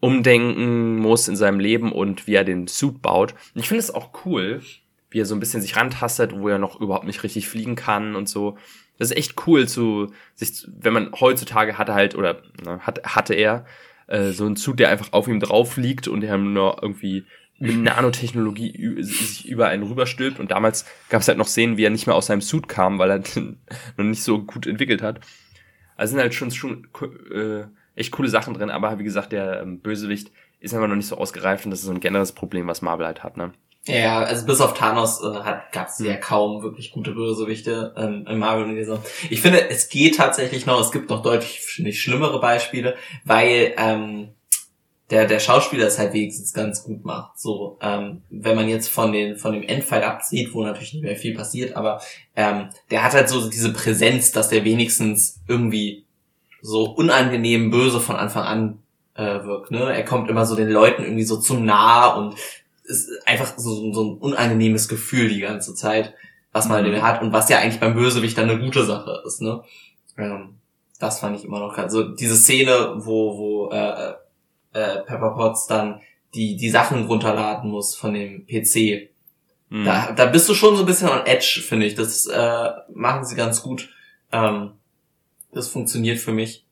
umdenken muss in seinem Leben und wie er den Suit baut. Und ich finde es auch cool, wie er so ein bisschen sich rantastet, wo er noch überhaupt nicht richtig fliegen kann und so. Das ist echt cool zu sich, wenn man heutzutage hatte halt oder ne, hat, hatte er äh, so einen Zug, der einfach auf ihm drauf liegt und er nur irgendwie mit Nanotechnologie sich über einen rüberstülpt. Und damals gab es halt noch Szenen, wie er nicht mehr aus seinem Suit kam, weil er noch nicht so gut entwickelt hat. Also sind halt schon, schon äh, echt coole Sachen drin, aber wie gesagt, der ähm, Bösewicht ist einfach noch nicht so ausgereift und das ist so ein generelles Problem, was Marvel halt hat, ne? Ja, also bis auf Thanos äh, hat gab es ja kaum wirklich gute Bösewichte ähm, im Marvel-Universum. Ich finde, es geht tatsächlich noch, es gibt noch deutlich schlimmere Beispiele, weil ähm, der, der Schauspieler es halt wenigstens ganz gut macht. So, ähm, wenn man jetzt von den von dem Endfight absieht, wo natürlich nicht mehr viel passiert, aber ähm, der hat halt so diese Präsenz, dass der wenigstens irgendwie so unangenehm böse von Anfang an äh, wirkt. Ne? Er kommt immer so den Leuten irgendwie so zu nah und ist einfach so, so ein unangenehmes Gefühl die ganze Zeit, was man mhm. hat und was ja eigentlich beim Bösewicht dann eine gute Sache ist, ne? Ähm, das fand ich immer noch also diese Szene, wo wo äh, äh, Pepper Potts dann die die Sachen runterladen muss von dem PC. Mhm. Da, da bist du schon so ein bisschen on edge, finde ich. Das äh, machen sie ganz gut. Ähm, das funktioniert für mich.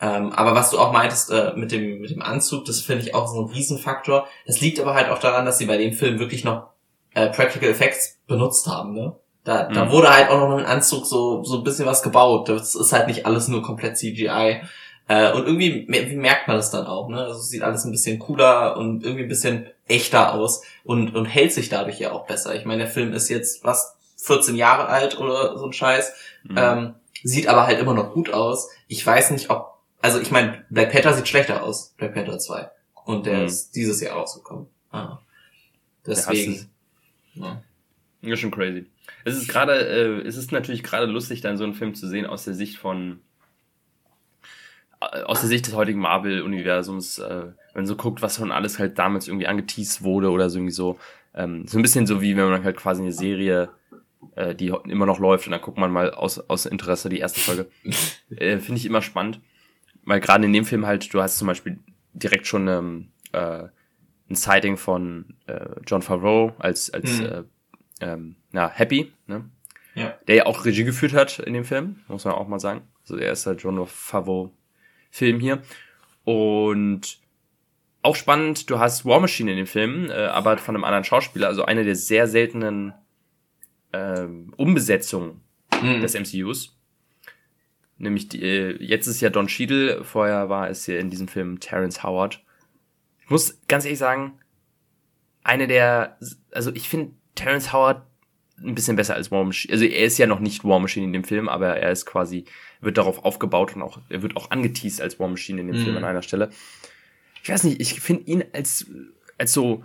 Ähm, aber was du auch meintest äh, mit dem mit dem Anzug, das finde ich auch so ein Riesenfaktor. Das liegt aber halt auch daran, dass sie bei dem Film wirklich noch äh, Practical Effects benutzt haben. Ne? Da, mhm. da wurde halt auch noch ein Anzug so so ein bisschen was gebaut. Das ist halt nicht alles nur komplett CGI. Äh, und irgendwie wie merkt man das dann auch. Ne? Also es sieht alles ein bisschen cooler und irgendwie ein bisschen echter aus und und hält sich dadurch ja auch besser. Ich meine, der Film ist jetzt was 14 Jahre alt oder so ein Scheiß. Mhm. Ähm, sieht aber halt immer noch gut aus. Ich weiß nicht, ob also ich meine, Black Panther sieht schlechter aus, Black Panther 2. Und der mhm. ist dieses Jahr rausgekommen. Ah. Deswegen. Ja, ja. schon crazy. Es ist gerade, äh, es ist natürlich gerade lustig, dann so einen Film zu sehen aus der Sicht von, aus der Sicht des heutigen Marvel-Universums, äh, wenn man so guckt, was von alles halt damals irgendwie angeteased wurde oder so irgendwie so. Ähm, so ein bisschen so wie wenn man halt quasi eine Serie, äh, die immer noch läuft und dann guckt man mal aus, aus Interesse die erste Folge. äh, Finde ich immer spannend weil gerade in dem Film halt, du hast zum Beispiel direkt schon ähm, äh, ein Sighting von äh, John Favreau als, als mhm. äh, ähm, na, Happy, ne? Ja. Der ja auch Regie geführt hat in dem Film, muss man auch mal sagen. Also der erste John Favreau Film hier. Und auch spannend, du hast War Machine in dem Film, äh, aber von einem anderen Schauspieler, also eine der sehr seltenen äh, Umbesetzungen mhm. des MCUs. Nämlich die, äh, jetzt ist ja Don Cheadle, vorher war es ja in diesem Film Terrence Howard. Ich muss ganz ehrlich sagen, eine der, also ich finde Terrence Howard ein bisschen besser als War Machine. Also er ist ja noch nicht War Machine in dem Film, aber er ist quasi, wird darauf aufgebaut und auch, er wird auch angeteased als War Machine in dem mhm. Film an einer Stelle. Ich weiß nicht, ich finde ihn als, als so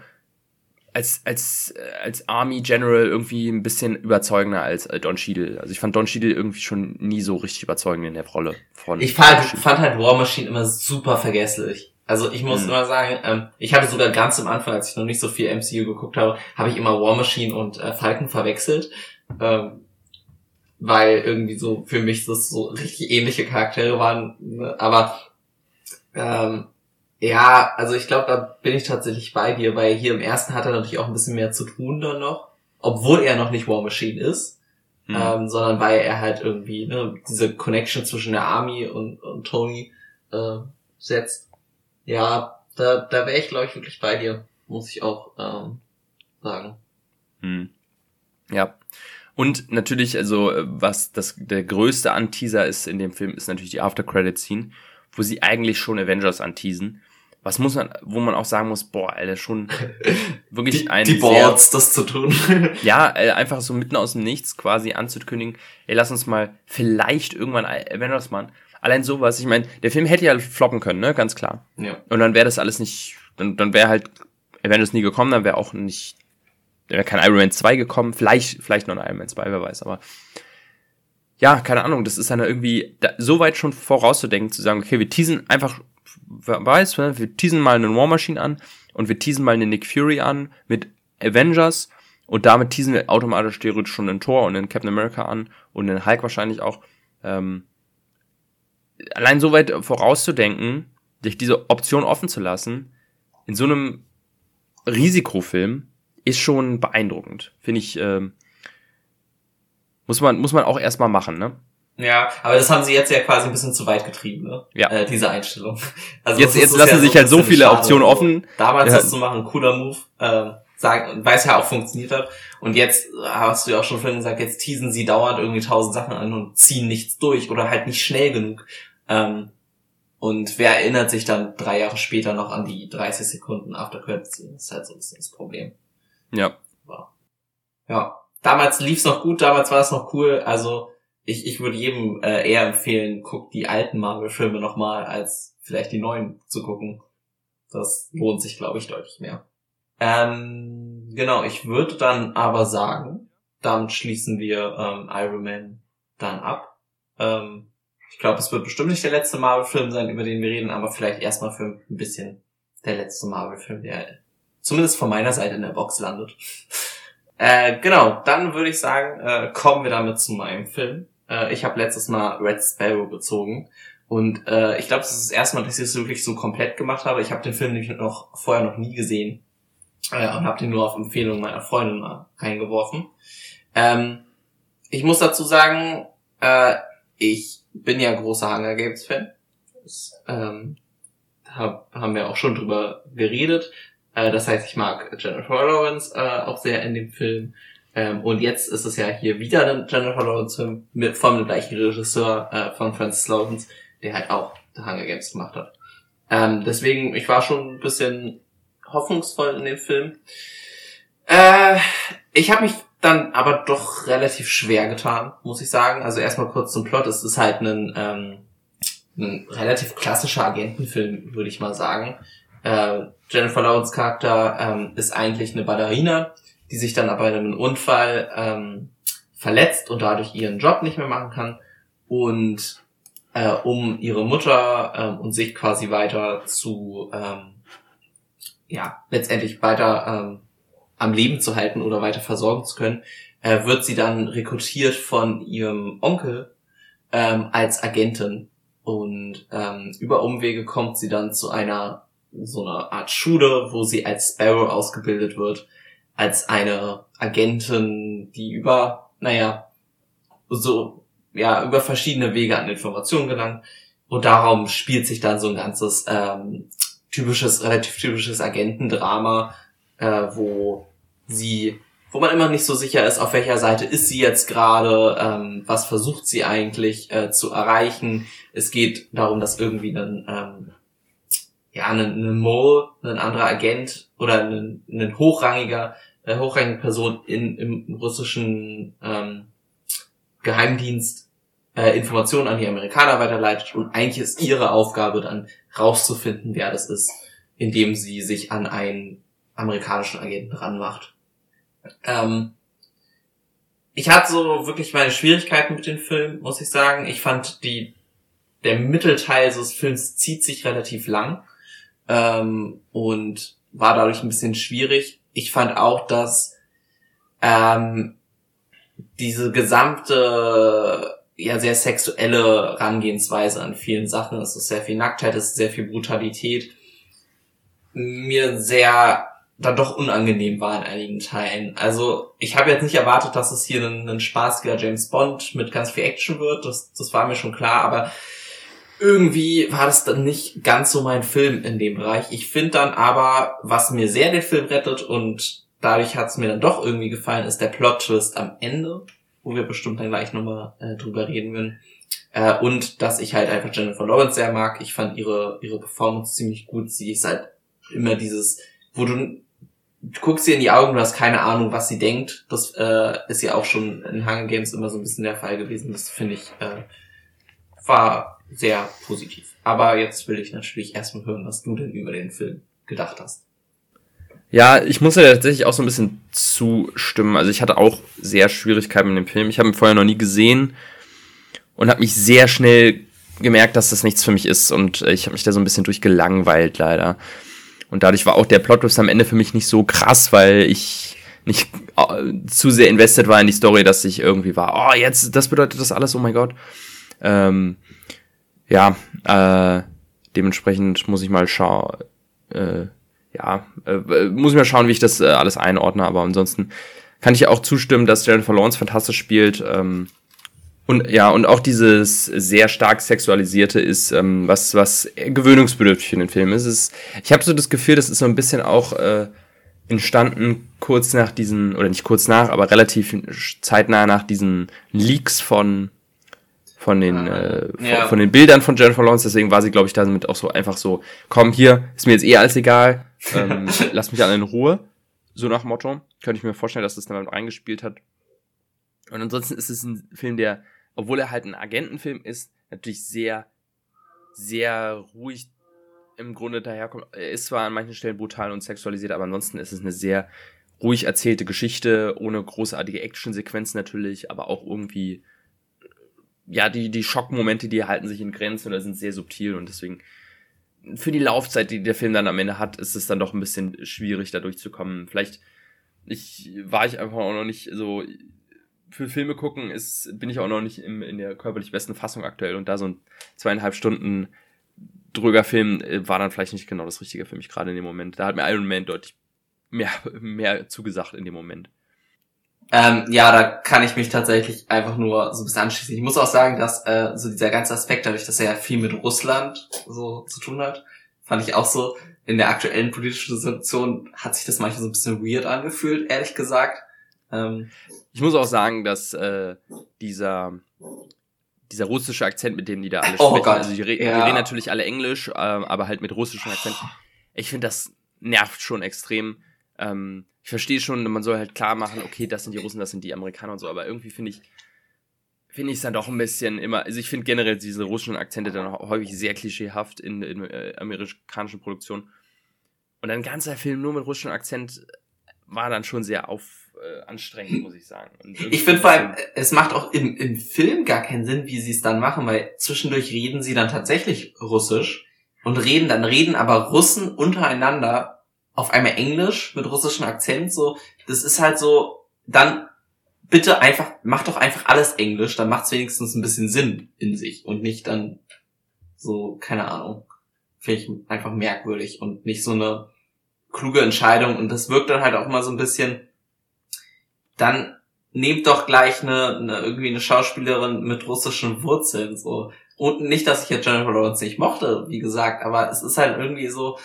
als, als, als Army General irgendwie ein bisschen überzeugender als äh, Don Cheadle. Also ich fand Don Cheadle irgendwie schon nie so richtig überzeugend in der Rolle von. Ich fand, fand halt War Machine immer super vergesslich. Also ich muss mhm. immer sagen, ähm, ich hatte sogar ganz am Anfang, als ich noch nicht so viel MCU geguckt habe, habe ich immer War Machine und äh, Falcon verwechselt. Ähm, weil irgendwie so für mich das so richtig ähnliche Charaktere waren. Ne? Aber ähm, ja, also ich glaube, da bin ich tatsächlich bei dir, weil hier im ersten hat er natürlich auch ein bisschen mehr zu tun dann noch. obwohl er noch nicht War Machine ist, Hm. ähm, sondern weil er halt irgendwie ne, diese Connection zwischen der Army und, und Tony äh, setzt. Ja, da, da wäre ich, glaube ich, wirklich bei dir, muss ich auch ähm, sagen. Hm. Ja. Und natürlich, also was das der größte Anteaser ist in dem Film, ist natürlich die After Credit Scene, wo sie eigentlich schon Avengers anteasen. Was muss man, wo man auch sagen muss, boah, Alter, schon wirklich Die, ein die Boards, das zu tun. ja, äh, einfach so mitten aus dem Nichts quasi anzukündigen, ey, lass uns mal vielleicht irgendwann Avengers machen. Allein sowas, ich meine, der Film hätte ja floppen können, ne, ganz klar. ja. Und dann wäre das alles nicht, dann, dann wäre halt Avengers nie gekommen, dann wäre auch nicht, dann wäre kein Iron Man 2 gekommen, vielleicht, vielleicht noch ein Iron Man 2, wer weiß, aber ja, keine Ahnung, das ist dann irgendwie da, so weit schon vorauszudenken, zu sagen, okay, wir teasen einfach, wer weiß, ne, wir teasen mal einen War Machine an und wir teasen mal einen Nick Fury an mit Avengers und damit teasen wir automatisch theoretisch schon einen Thor und einen Captain America an und einen Hulk wahrscheinlich auch. Ähm, allein so weit vorauszudenken, sich diese Option offen zu lassen, in so einem Risikofilm, ist schon beeindruckend. Finde ich, ähm, muss man, muss man auch erstmal machen, ne? Ja, aber das haben sie jetzt ja quasi ein bisschen zu weit getrieben, ne? Ja. Äh, diese Einstellung. Also Jetzt- jetzt lassen ja sich ein halt so viele schade. Optionen offen. Damals Ja. das zu machen, cooler Move, ähm, sagen, weil es ja auch funktioniert hat. Und jetzt hast du ja auch schon vorhin gesagt, jetzt teasen sie dauernd irgendwie tausend Sachen an und ziehen nichts durch oder halt nicht schnell genug. Ähm, und wer erinnert sich dann drei Jahre später noch an die 30 Sekunden After Credits? Das ist halt so ein bisschen das Problem. Ja. Ja, damals lief's noch gut, damals war es noch cool. Also ich, ich würde jedem äh, eher empfehlen, guckt die alten Marvel-Filme nochmal, als vielleicht die neuen zu gucken. Das lohnt sich, glaube ich, deutlich mehr. Ähm, genau, ich würde dann aber sagen, damit schließen wir ähm, Iron Man dann ab. Ähm, ich glaube, es wird bestimmt nicht der letzte Marvel-Film sein, über den wir reden, aber vielleicht erstmal für ein bisschen der letzte Marvel-Film, der zumindest von meiner Seite in der Box landet. Äh, genau, dann würde ich sagen, äh, kommen wir damit zu meinem Film. Äh, ich habe letztes Mal Red Sparrow bezogen. Und äh, ich glaube, das ist das erste Mal, dass ich es wirklich so komplett gemacht habe. Ich habe den Film nämlich noch vorher noch nie gesehen äh, und habe den nur auf Empfehlung meiner Freundin mal reingeworfen. Ähm, ich muss dazu sagen, äh, ich bin ja großer Hunger Games Fan. Das, ähm, hab, haben wir auch schon drüber geredet. Äh, das heißt, ich mag Jennifer Lawrence äh, auch sehr in dem Film. Ähm, und jetzt ist es ja hier wieder ein Jennifer Lawrence Film mit vom gleichen Regisseur äh, von Francis Lawrence, der halt auch The Hunger Games gemacht hat. Ähm, deswegen, ich war schon ein bisschen hoffnungsvoll in dem Film. Äh, ich habe mich dann aber doch relativ schwer getan, muss ich sagen. Also erstmal kurz zum Plot. Es ist halt ein, ähm, ein relativ klassischer Agentenfilm, würde ich mal sagen. Äh, Jennifer Lawrence Charakter ähm, ist eigentlich eine Ballerina, die sich dann aber in einem Unfall ähm, verletzt und dadurch ihren Job nicht mehr machen kann. Und äh, um ihre Mutter ähm, und sich quasi weiter zu, ähm, ja, letztendlich weiter ähm, am Leben zu halten oder weiter versorgen zu können, äh, wird sie dann rekrutiert von ihrem Onkel ähm, als Agentin. Und ähm, über Umwege kommt sie dann zu einer so einer Art Schule, wo sie als Sparrow ausgebildet wird, als eine Agentin, die über, naja, so, ja, über verschiedene Wege an Informationen gelangt. Und darum spielt sich dann so ein ganzes ähm, typisches, relativ typisches Agentendrama, äh, wo sie, wo man immer nicht so sicher ist, auf welcher Seite ist sie jetzt gerade, ähm, was versucht sie eigentlich äh, zu erreichen. Es geht darum, dass irgendwie ein, ähm, ja, ein, ein Mole, ein anderer Agent oder ein, ein hochrangiger, eine hochrangige Person in, im russischen ähm, Geheimdienst äh, Informationen an die Amerikaner weiterleitet und eigentlich ist ihre Aufgabe dann rauszufinden, wer das ist, indem sie sich an einen amerikanischen Agenten ranmacht. Ähm, ich hatte so wirklich meine Schwierigkeiten mit dem Film, muss ich sagen. Ich fand die, der Mittelteil des Films zieht sich relativ lang ähm, und war dadurch ein bisschen schwierig. Ich fand auch, dass ähm, diese gesamte ja sehr sexuelle Herangehensweise an vielen Sachen, es ist sehr viel Nacktheit, es ist sehr viel Brutalität, mir sehr dann doch unangenehm war in einigen Teilen. Also ich habe jetzt nicht erwartet, dass es hier ein, ein spaßiger James Bond mit ganz viel Action wird. Das, das war mir schon klar, aber irgendwie war das dann nicht ganz so mein Film in dem Bereich. Ich finde dann aber, was mir sehr den Film rettet und dadurch hat es mir dann doch irgendwie gefallen, ist der Plot-Twist am Ende, wo wir bestimmt dann gleich nochmal äh, drüber reden werden. Äh, und dass ich halt einfach Jennifer Lawrence sehr mag. Ich fand ihre, ihre Performance ziemlich gut. Sie ist halt immer dieses, wo du du guckst ihr in die Augen, du hast keine Ahnung, was sie denkt. Das äh, ist ja auch schon in Hunger Games immer so ein bisschen der Fall gewesen. Das finde ich äh, war sehr positiv. Aber jetzt will ich natürlich erstmal hören, was du denn über den Film gedacht hast. Ja, ich muss ja tatsächlich auch so ein bisschen zustimmen. Also ich hatte auch sehr Schwierigkeiten mit dem Film. Ich habe ihn vorher noch nie gesehen und habe mich sehr schnell gemerkt, dass das nichts für mich ist und ich habe mich da so ein bisschen durchgelangweilt leider. Und dadurch war auch der Plot am Ende für mich nicht so krass, weil ich nicht äh, zu sehr invested war in die Story, dass ich irgendwie war, oh, jetzt, das bedeutet das alles, oh mein Gott. Ähm, ja, äh, dementsprechend muss ich mal schauen, äh, ja, äh, muss ich mal schauen, wie ich das äh, alles einordne, aber ansonsten kann ich auch zustimmen, dass Jennifer Lawrence fantastisch spielt. Ähm, und ja, und auch dieses sehr stark sexualisierte ist, ähm, was, was gewöhnungsbedürftig in den Film ist. ist ich habe so das Gefühl, das ist so ein bisschen auch äh, entstanden kurz nach diesen, oder nicht kurz nach, aber relativ zeitnah nach diesen Leaks von von den ah, äh, ja. von, von, den Bildern von Jennifer Lawrence, deswegen war sie, glaube ich, damit auch so einfach so, komm hier, ist mir jetzt eh alles egal, ähm, lass mich alle in Ruhe, so nach Motto. Könnte ich mir vorstellen, dass das dann eingespielt hat. Und ansonsten ist es ein Film, der obwohl er halt ein Agentenfilm ist, natürlich sehr, sehr ruhig im Grunde daherkommt. Er ist zwar an manchen Stellen brutal und sexualisiert, aber ansonsten ist es eine sehr ruhig erzählte Geschichte, ohne großartige Actionsequenzen natürlich, aber auch irgendwie, ja, die, die Schockmomente, die halten sich in Grenzen oder sind sehr subtil und deswegen für die Laufzeit, die der Film dann am Ende hat, ist es dann doch ein bisschen schwierig, da durchzukommen. Vielleicht ich, war ich einfach auch noch nicht so für Filme gucken ist, bin ich auch noch nicht im, in der körperlich besten Fassung aktuell und da so ein zweieinhalb Stunden drüber Film äh, war dann vielleicht nicht genau das Richtige für mich gerade in dem Moment. Da hat mir Iron Man deutlich mehr, mehr zugesagt in dem Moment. Ähm, ja, da kann ich mich tatsächlich einfach nur so ein bisschen anschließen. Ich muss auch sagen, dass äh, so dieser ganze Aspekt, dadurch, dass er ja viel mit Russland so zu tun hat, fand ich auch so, in der aktuellen politischen Situation hat sich das manchmal so ein bisschen weird angefühlt, ehrlich gesagt. Ähm, ich muss auch sagen, dass äh, dieser dieser russische Akzent, mit dem die da alle oh sprechen, Gott. also die, re ja. die reden natürlich alle Englisch, äh, aber halt mit russischem Akzent. Ich finde, das nervt schon extrem. Ähm, ich verstehe schon, man soll halt klar machen, okay, das sind die Russen, das sind die Amerikaner und so, aber irgendwie finde ich, finde ich es dann doch ein bisschen immer, also ich finde generell diese russischen Akzente dann häufig sehr klischeehaft in, in äh, amerikanischen Produktionen. Und ein ganzer Film nur mit russischem Akzent war dann schon sehr auf, äh, anstrengend, muss ich sagen. Ich finde vor allem, es macht auch im, im Film gar keinen Sinn, wie sie es dann machen, weil zwischendurch reden sie dann tatsächlich Russisch und reden, dann reden aber Russen untereinander auf einmal Englisch mit russischem Akzent, so, das ist halt so, dann bitte einfach, mach doch einfach alles Englisch, dann macht es wenigstens ein bisschen Sinn in sich und nicht dann so, keine Ahnung, finde ich einfach merkwürdig und nicht so eine kluge Entscheidung und das wirkt dann halt auch immer so ein bisschen, dann nehmt doch gleich eine, eine irgendwie eine Schauspielerin mit russischen Wurzeln so. Und nicht, dass ich jetzt Jennifer Lawrence nicht mochte, wie gesagt, aber es ist halt irgendwie so,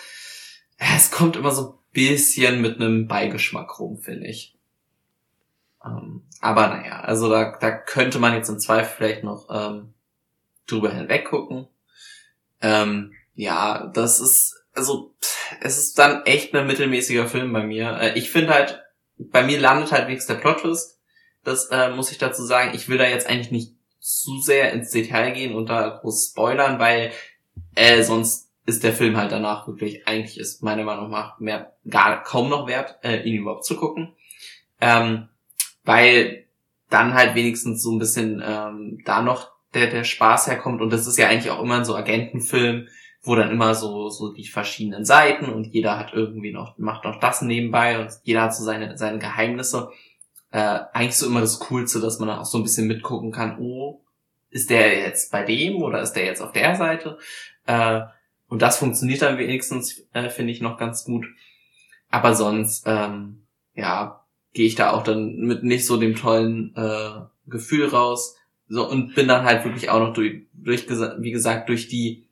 es kommt immer so ein bisschen mit einem Beigeschmack rum, finde ich. Ähm, aber naja, also da, da könnte man jetzt im Zweifel vielleicht noch ähm, drüber hinweg gucken. Ähm, ja, das ist, also, es ist dann echt ein mittelmäßiger Film bei mir. Äh, ich finde halt, bei mir landet halt wenigstens der Plot-Twist. Das äh, muss ich dazu sagen. Ich will da jetzt eigentlich nicht zu sehr ins Detail gehen und da groß spoilern, weil äh, sonst ist der Film halt danach wirklich, eigentlich ist meiner Meinung nach mehr gar kaum noch wert, äh, ihn überhaupt zu gucken. Ähm, weil dann halt wenigstens so ein bisschen ähm, da noch der, der Spaß herkommt. Und das ist ja eigentlich auch immer so Agentenfilm, wo dann immer so, so die verschiedenen Seiten und jeder hat irgendwie noch, macht noch das nebenbei und jeder hat so seine, seine Geheimnisse. Äh, eigentlich so immer das Coolste, dass man dann auch so ein bisschen mitgucken kann, oh, ist der jetzt bei dem oder ist der jetzt auf der Seite? Äh, und das funktioniert dann wenigstens, äh, finde ich, noch ganz gut. aber sonst, ähm, ja, gehe ich da auch dann mit nicht so dem tollen äh, Gefühl raus. So, und bin dann halt wirklich auch noch durch, durch, wie gesagt, durch die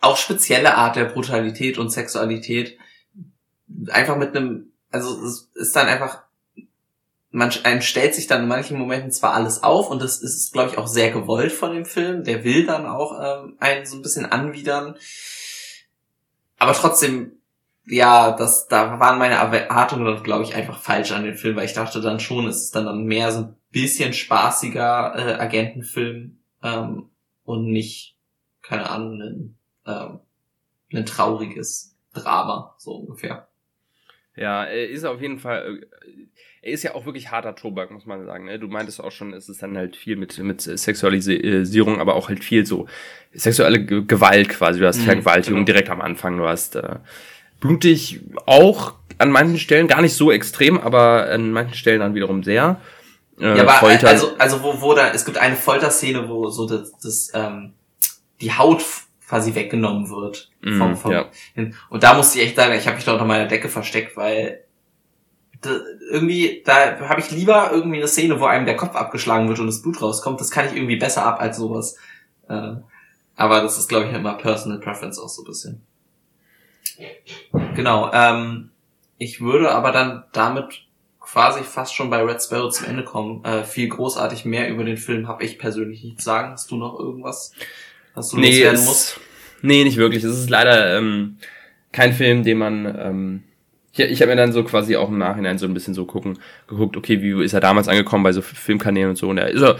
auch spezielle Art der Brutalität und Sexualität einfach mit einem, also es ist dann einfach, man einem stellt sich dann in manchen Momenten zwar alles auf und das ist, glaube ich, auch sehr gewollt von dem Film. Der will dann auch ähm, einen so ein bisschen anwidern. Aber trotzdem ja, das, da waren meine Erwartungen, glaube ich, einfach falsch an den Film, weil ich dachte dann schon, es ist dann, dann mehr so ein bisschen spaßiger äh, Agentenfilm ähm, und nicht, keine Ahnung, ähm, ein trauriges Drama, so ungefähr. Ja, er ist auf jeden Fall, äh, er ist ja auch wirklich harter Tobak, muss man sagen. Ne? Du meintest auch schon, es ist dann halt viel mit, mit Sexualisierung, aber auch halt viel so sexuelle Gewalt quasi. Du hast mhm, Vergewaltigung genau. direkt am Anfang, du hast äh, blutig auch an manchen Stellen, gar nicht so extrem, aber an manchen Stellen dann wiederum sehr. Äh, ja, aber Folter. also, also wo, wo da, es gibt eine Folterszene, wo so das, das ähm, die Haut quasi weggenommen wird. Mm, vom, vom, ja. Und da musste ich echt sagen, ich habe mich da unter meiner Decke versteckt, weil da, irgendwie, da habe ich lieber irgendwie eine Szene, wo einem der Kopf abgeschlagen wird und das Blut rauskommt. Das kann ich irgendwie besser ab als sowas. Äh, aber das ist, glaube ich, immer Personal Preference auch so ein bisschen. Genau. Ähm, ich würde aber dann damit quasi fast schon bei Red Sparrow zum Ende kommen. Äh, viel großartig mehr über den Film habe ich persönlich nicht zu sagen. Hast du noch irgendwas, was du nee, loswerden musst? Nee, nicht wirklich. Es ist leider ähm, kein Film, den man... Ähm ich, ich habe mir dann so quasi auch im Nachhinein so ein bisschen so gucken, geguckt, okay, wie ist er damals angekommen bei so Filmkanälen und so. Und er ist er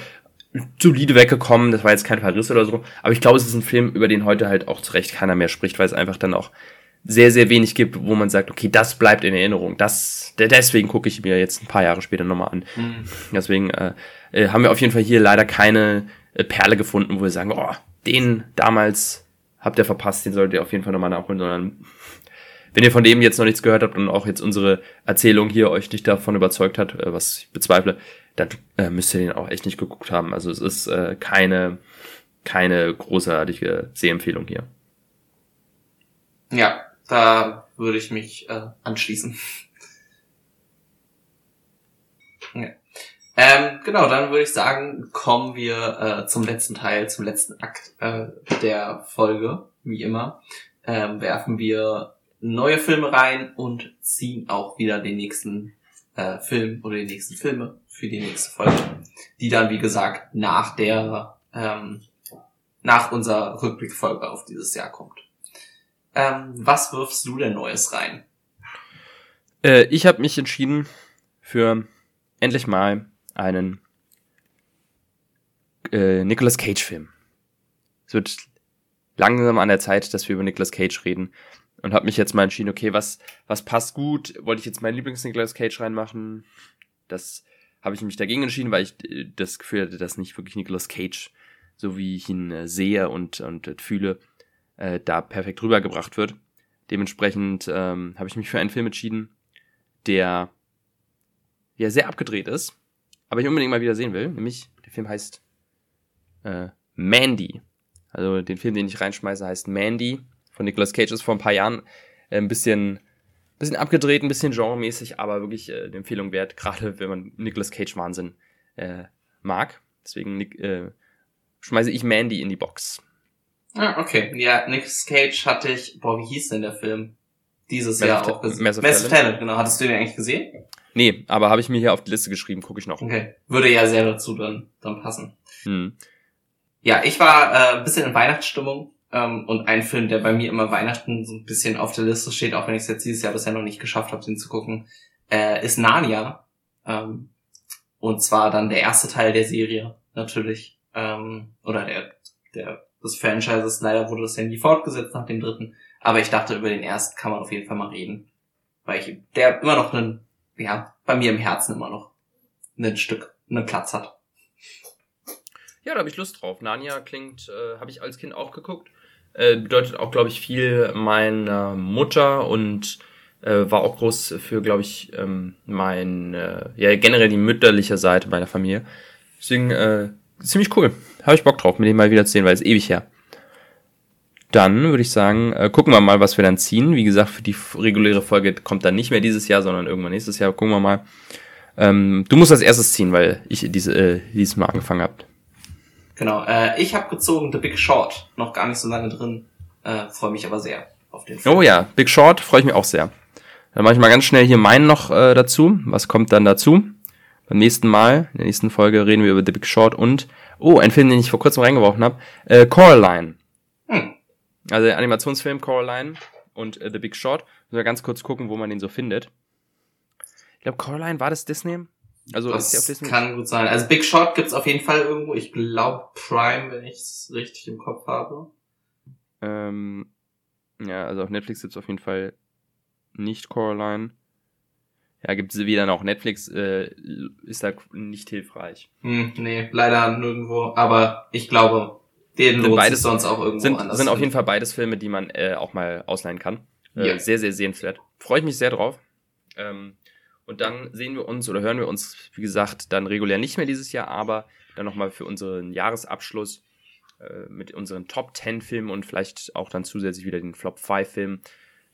solide weggekommen, das war jetzt kein Verriss oder so. Aber ich glaube, es ist ein Film, über den heute halt auch zu Recht keiner mehr spricht, weil es einfach dann auch sehr, sehr wenig gibt, wo man sagt, okay, das bleibt in Erinnerung. Das, deswegen gucke ich mir jetzt ein paar Jahre später nochmal an. Mhm. Deswegen äh, äh, haben wir auf jeden Fall hier leider keine äh, Perle gefunden, wo wir sagen, oh, den damals habt ihr verpasst, den solltet ihr auf jeden Fall nochmal nachholen, sondern wenn ihr von dem jetzt noch nichts gehört habt und auch jetzt unsere Erzählung hier euch nicht davon überzeugt hat, äh, was ich bezweifle, dann äh, müsst ihr den auch echt nicht geguckt haben. Also es ist äh, keine, keine großartige Sehempfehlung hier. Ja, da würde ich mich anschließen. ja. Ähm, genau, dann würde ich sagen, kommen wir äh, zum letzten Teil, zum letzten Akt äh, der Folge, wie immer. Ähm, werfen wir neue Filme rein und ziehen auch wieder den nächsten äh, Film oder die nächsten Filme für die nächste Folge, die dann, wie gesagt, nach der, ähm, nach unserer Rückblickfolge auf dieses Jahr kommt. Ähm, was wirfst du denn Neues rein? Äh, ich habe mich entschieden für endlich mal einen äh, Nicolas Cage-Film. Es wird langsam an der Zeit, dass wir über Nicolas Cage reden. Und habe mich jetzt mal entschieden, okay, was, was passt gut? Wollte ich jetzt meinen Lieblings-Nicolas Cage reinmachen? Das habe ich mich dagegen entschieden, weil ich äh, das Gefühl hatte, dass nicht wirklich Nicolas Cage, so wie ich ihn äh, sehe und, und äh, fühle, äh, da perfekt rübergebracht wird. Dementsprechend ähm, habe ich mich für einen Film entschieden, der ja sehr abgedreht ist, aber ich unbedingt mal wieder sehen will. Nämlich, der Film heißt äh, Mandy. Also den Film, den ich reinschmeiße, heißt Mandy von Nicolas Cage. Ist vor ein paar Jahren äh, ein bisschen, bisschen abgedreht, ein bisschen genremäßig, aber wirklich äh, eine Empfehlung wert, gerade wenn man Nicolas Cage Wahnsinn äh, mag. Deswegen äh, schmeiße ich Mandy in die Box. Ah, okay. Ja, Nicolas Cage hatte ich, boah, wie hieß denn der Film? Dieses Mass Jahr auch gesehen. Mass of, Mass of Talent, genau. Hattest du den eigentlich gesehen? Nee, aber habe ich mir hier auf die Liste geschrieben, gucke ich noch. Okay. Würde ja sehr dazu dann, dann passen. Hm. Ja, ich war äh, ein bisschen in Weihnachtsstimmung ähm, und ein Film, der bei mir immer Weihnachten so ein bisschen auf der Liste steht, auch wenn ich es jetzt dieses Jahr bisher noch nicht geschafft habe, den zu gucken, äh, ist Narnia. Ähm, und zwar dann der erste Teil der Serie, natürlich. Ähm, oder der, der des Franchises. Leider wurde das ja nie fortgesetzt nach dem dritten. Aber ich dachte, über den ersten kann man auf jeden Fall mal reden. Weil ich, der immer noch einen, ja, bei mir im Herzen immer noch ein Stück, einen Platz hat. Ja, da habe ich Lust drauf. Narnia klingt, äh, habe ich als Kind auch geguckt. Äh, bedeutet auch, glaube ich, viel meiner Mutter und äh, war auch groß für, glaube ich, ähm, mein, äh, ja, generell die mütterliche Seite meiner Familie. Deswegen, äh, ziemlich cool. Habe ich Bock drauf, mit dem mal wieder zu sehen, weil es ewig her. Dann würde ich sagen, äh, gucken wir mal, was wir dann ziehen. Wie gesagt, für die reguläre Folge kommt dann nicht mehr dieses Jahr, sondern irgendwann nächstes Jahr. Gucken wir mal. Ähm, du musst als erstes ziehen, weil ich diese, äh, dieses Mal angefangen habe. Genau. Äh, ich habe gezogen The Big Short. Noch gar nicht so lange drin. Äh, Freue mich aber sehr auf den Film. Oh ja, Big Short freue ich mich auch sehr. Dann mache ich mal ganz schnell hier meinen noch äh, dazu. Was kommt dann dazu? Beim nächsten Mal, in der nächsten Folge, reden wir über The Big Short und, oh, ein Film, den ich vor kurzem reingeworfen habe, äh, Coraline. Hm. Also der Animationsfilm Coraline und äh, The Big Short. Müssen wir ganz kurz gucken, wo man den so findet. Ich glaube, Coraline war das Disney? Also das ist der auf Disney? kann gut sein. Also Big Short gibt's auf jeden Fall irgendwo. Ich glaube Prime, wenn ich es richtig im Kopf habe. Ähm, ja, also auf Netflix gibt's auf jeden Fall nicht Coraline. Ja, gibt es wieder noch. Netflix äh, ist da nicht hilfreich. Hm, nee, leider nirgendwo. Aber ich glaube, den lohnt beides, sonst auch irgendwo sind, anders. Sind auf jeden Fall beides Filme, die man äh, auch mal ausleihen kann. Äh, ja. Sehr, sehr sehenswert. Freue ich mich sehr drauf. Ähm, und dann sehen wir uns oder hören wir uns, wie gesagt, dann regulär nicht mehr dieses Jahr, aber dann nochmal für unseren Jahresabschluss äh, mit unseren Top 10 Filmen und vielleicht auch dann zusätzlich wieder den Flop 5 Filmen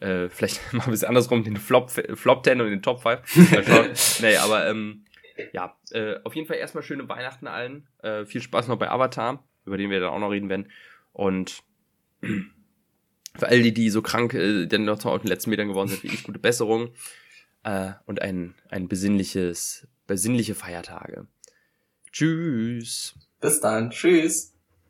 äh, vielleicht machen wir es andersrum, den Flop, Flop 10 und den Top 5. nee, aber ähm, ja, äh, auf jeden Fall erstmal schöne Weihnachten allen. Äh, viel Spaß noch bei Avatar, über den wir dann auch noch reden werden. Und für all die, die so krank äh, denn noch auf den letzten Metern geworden sind wie ich, gute Besserung. Äh, und ein, ein besinnliches, besinnliche Feiertage. Tschüss. Bis dann. Tschüss.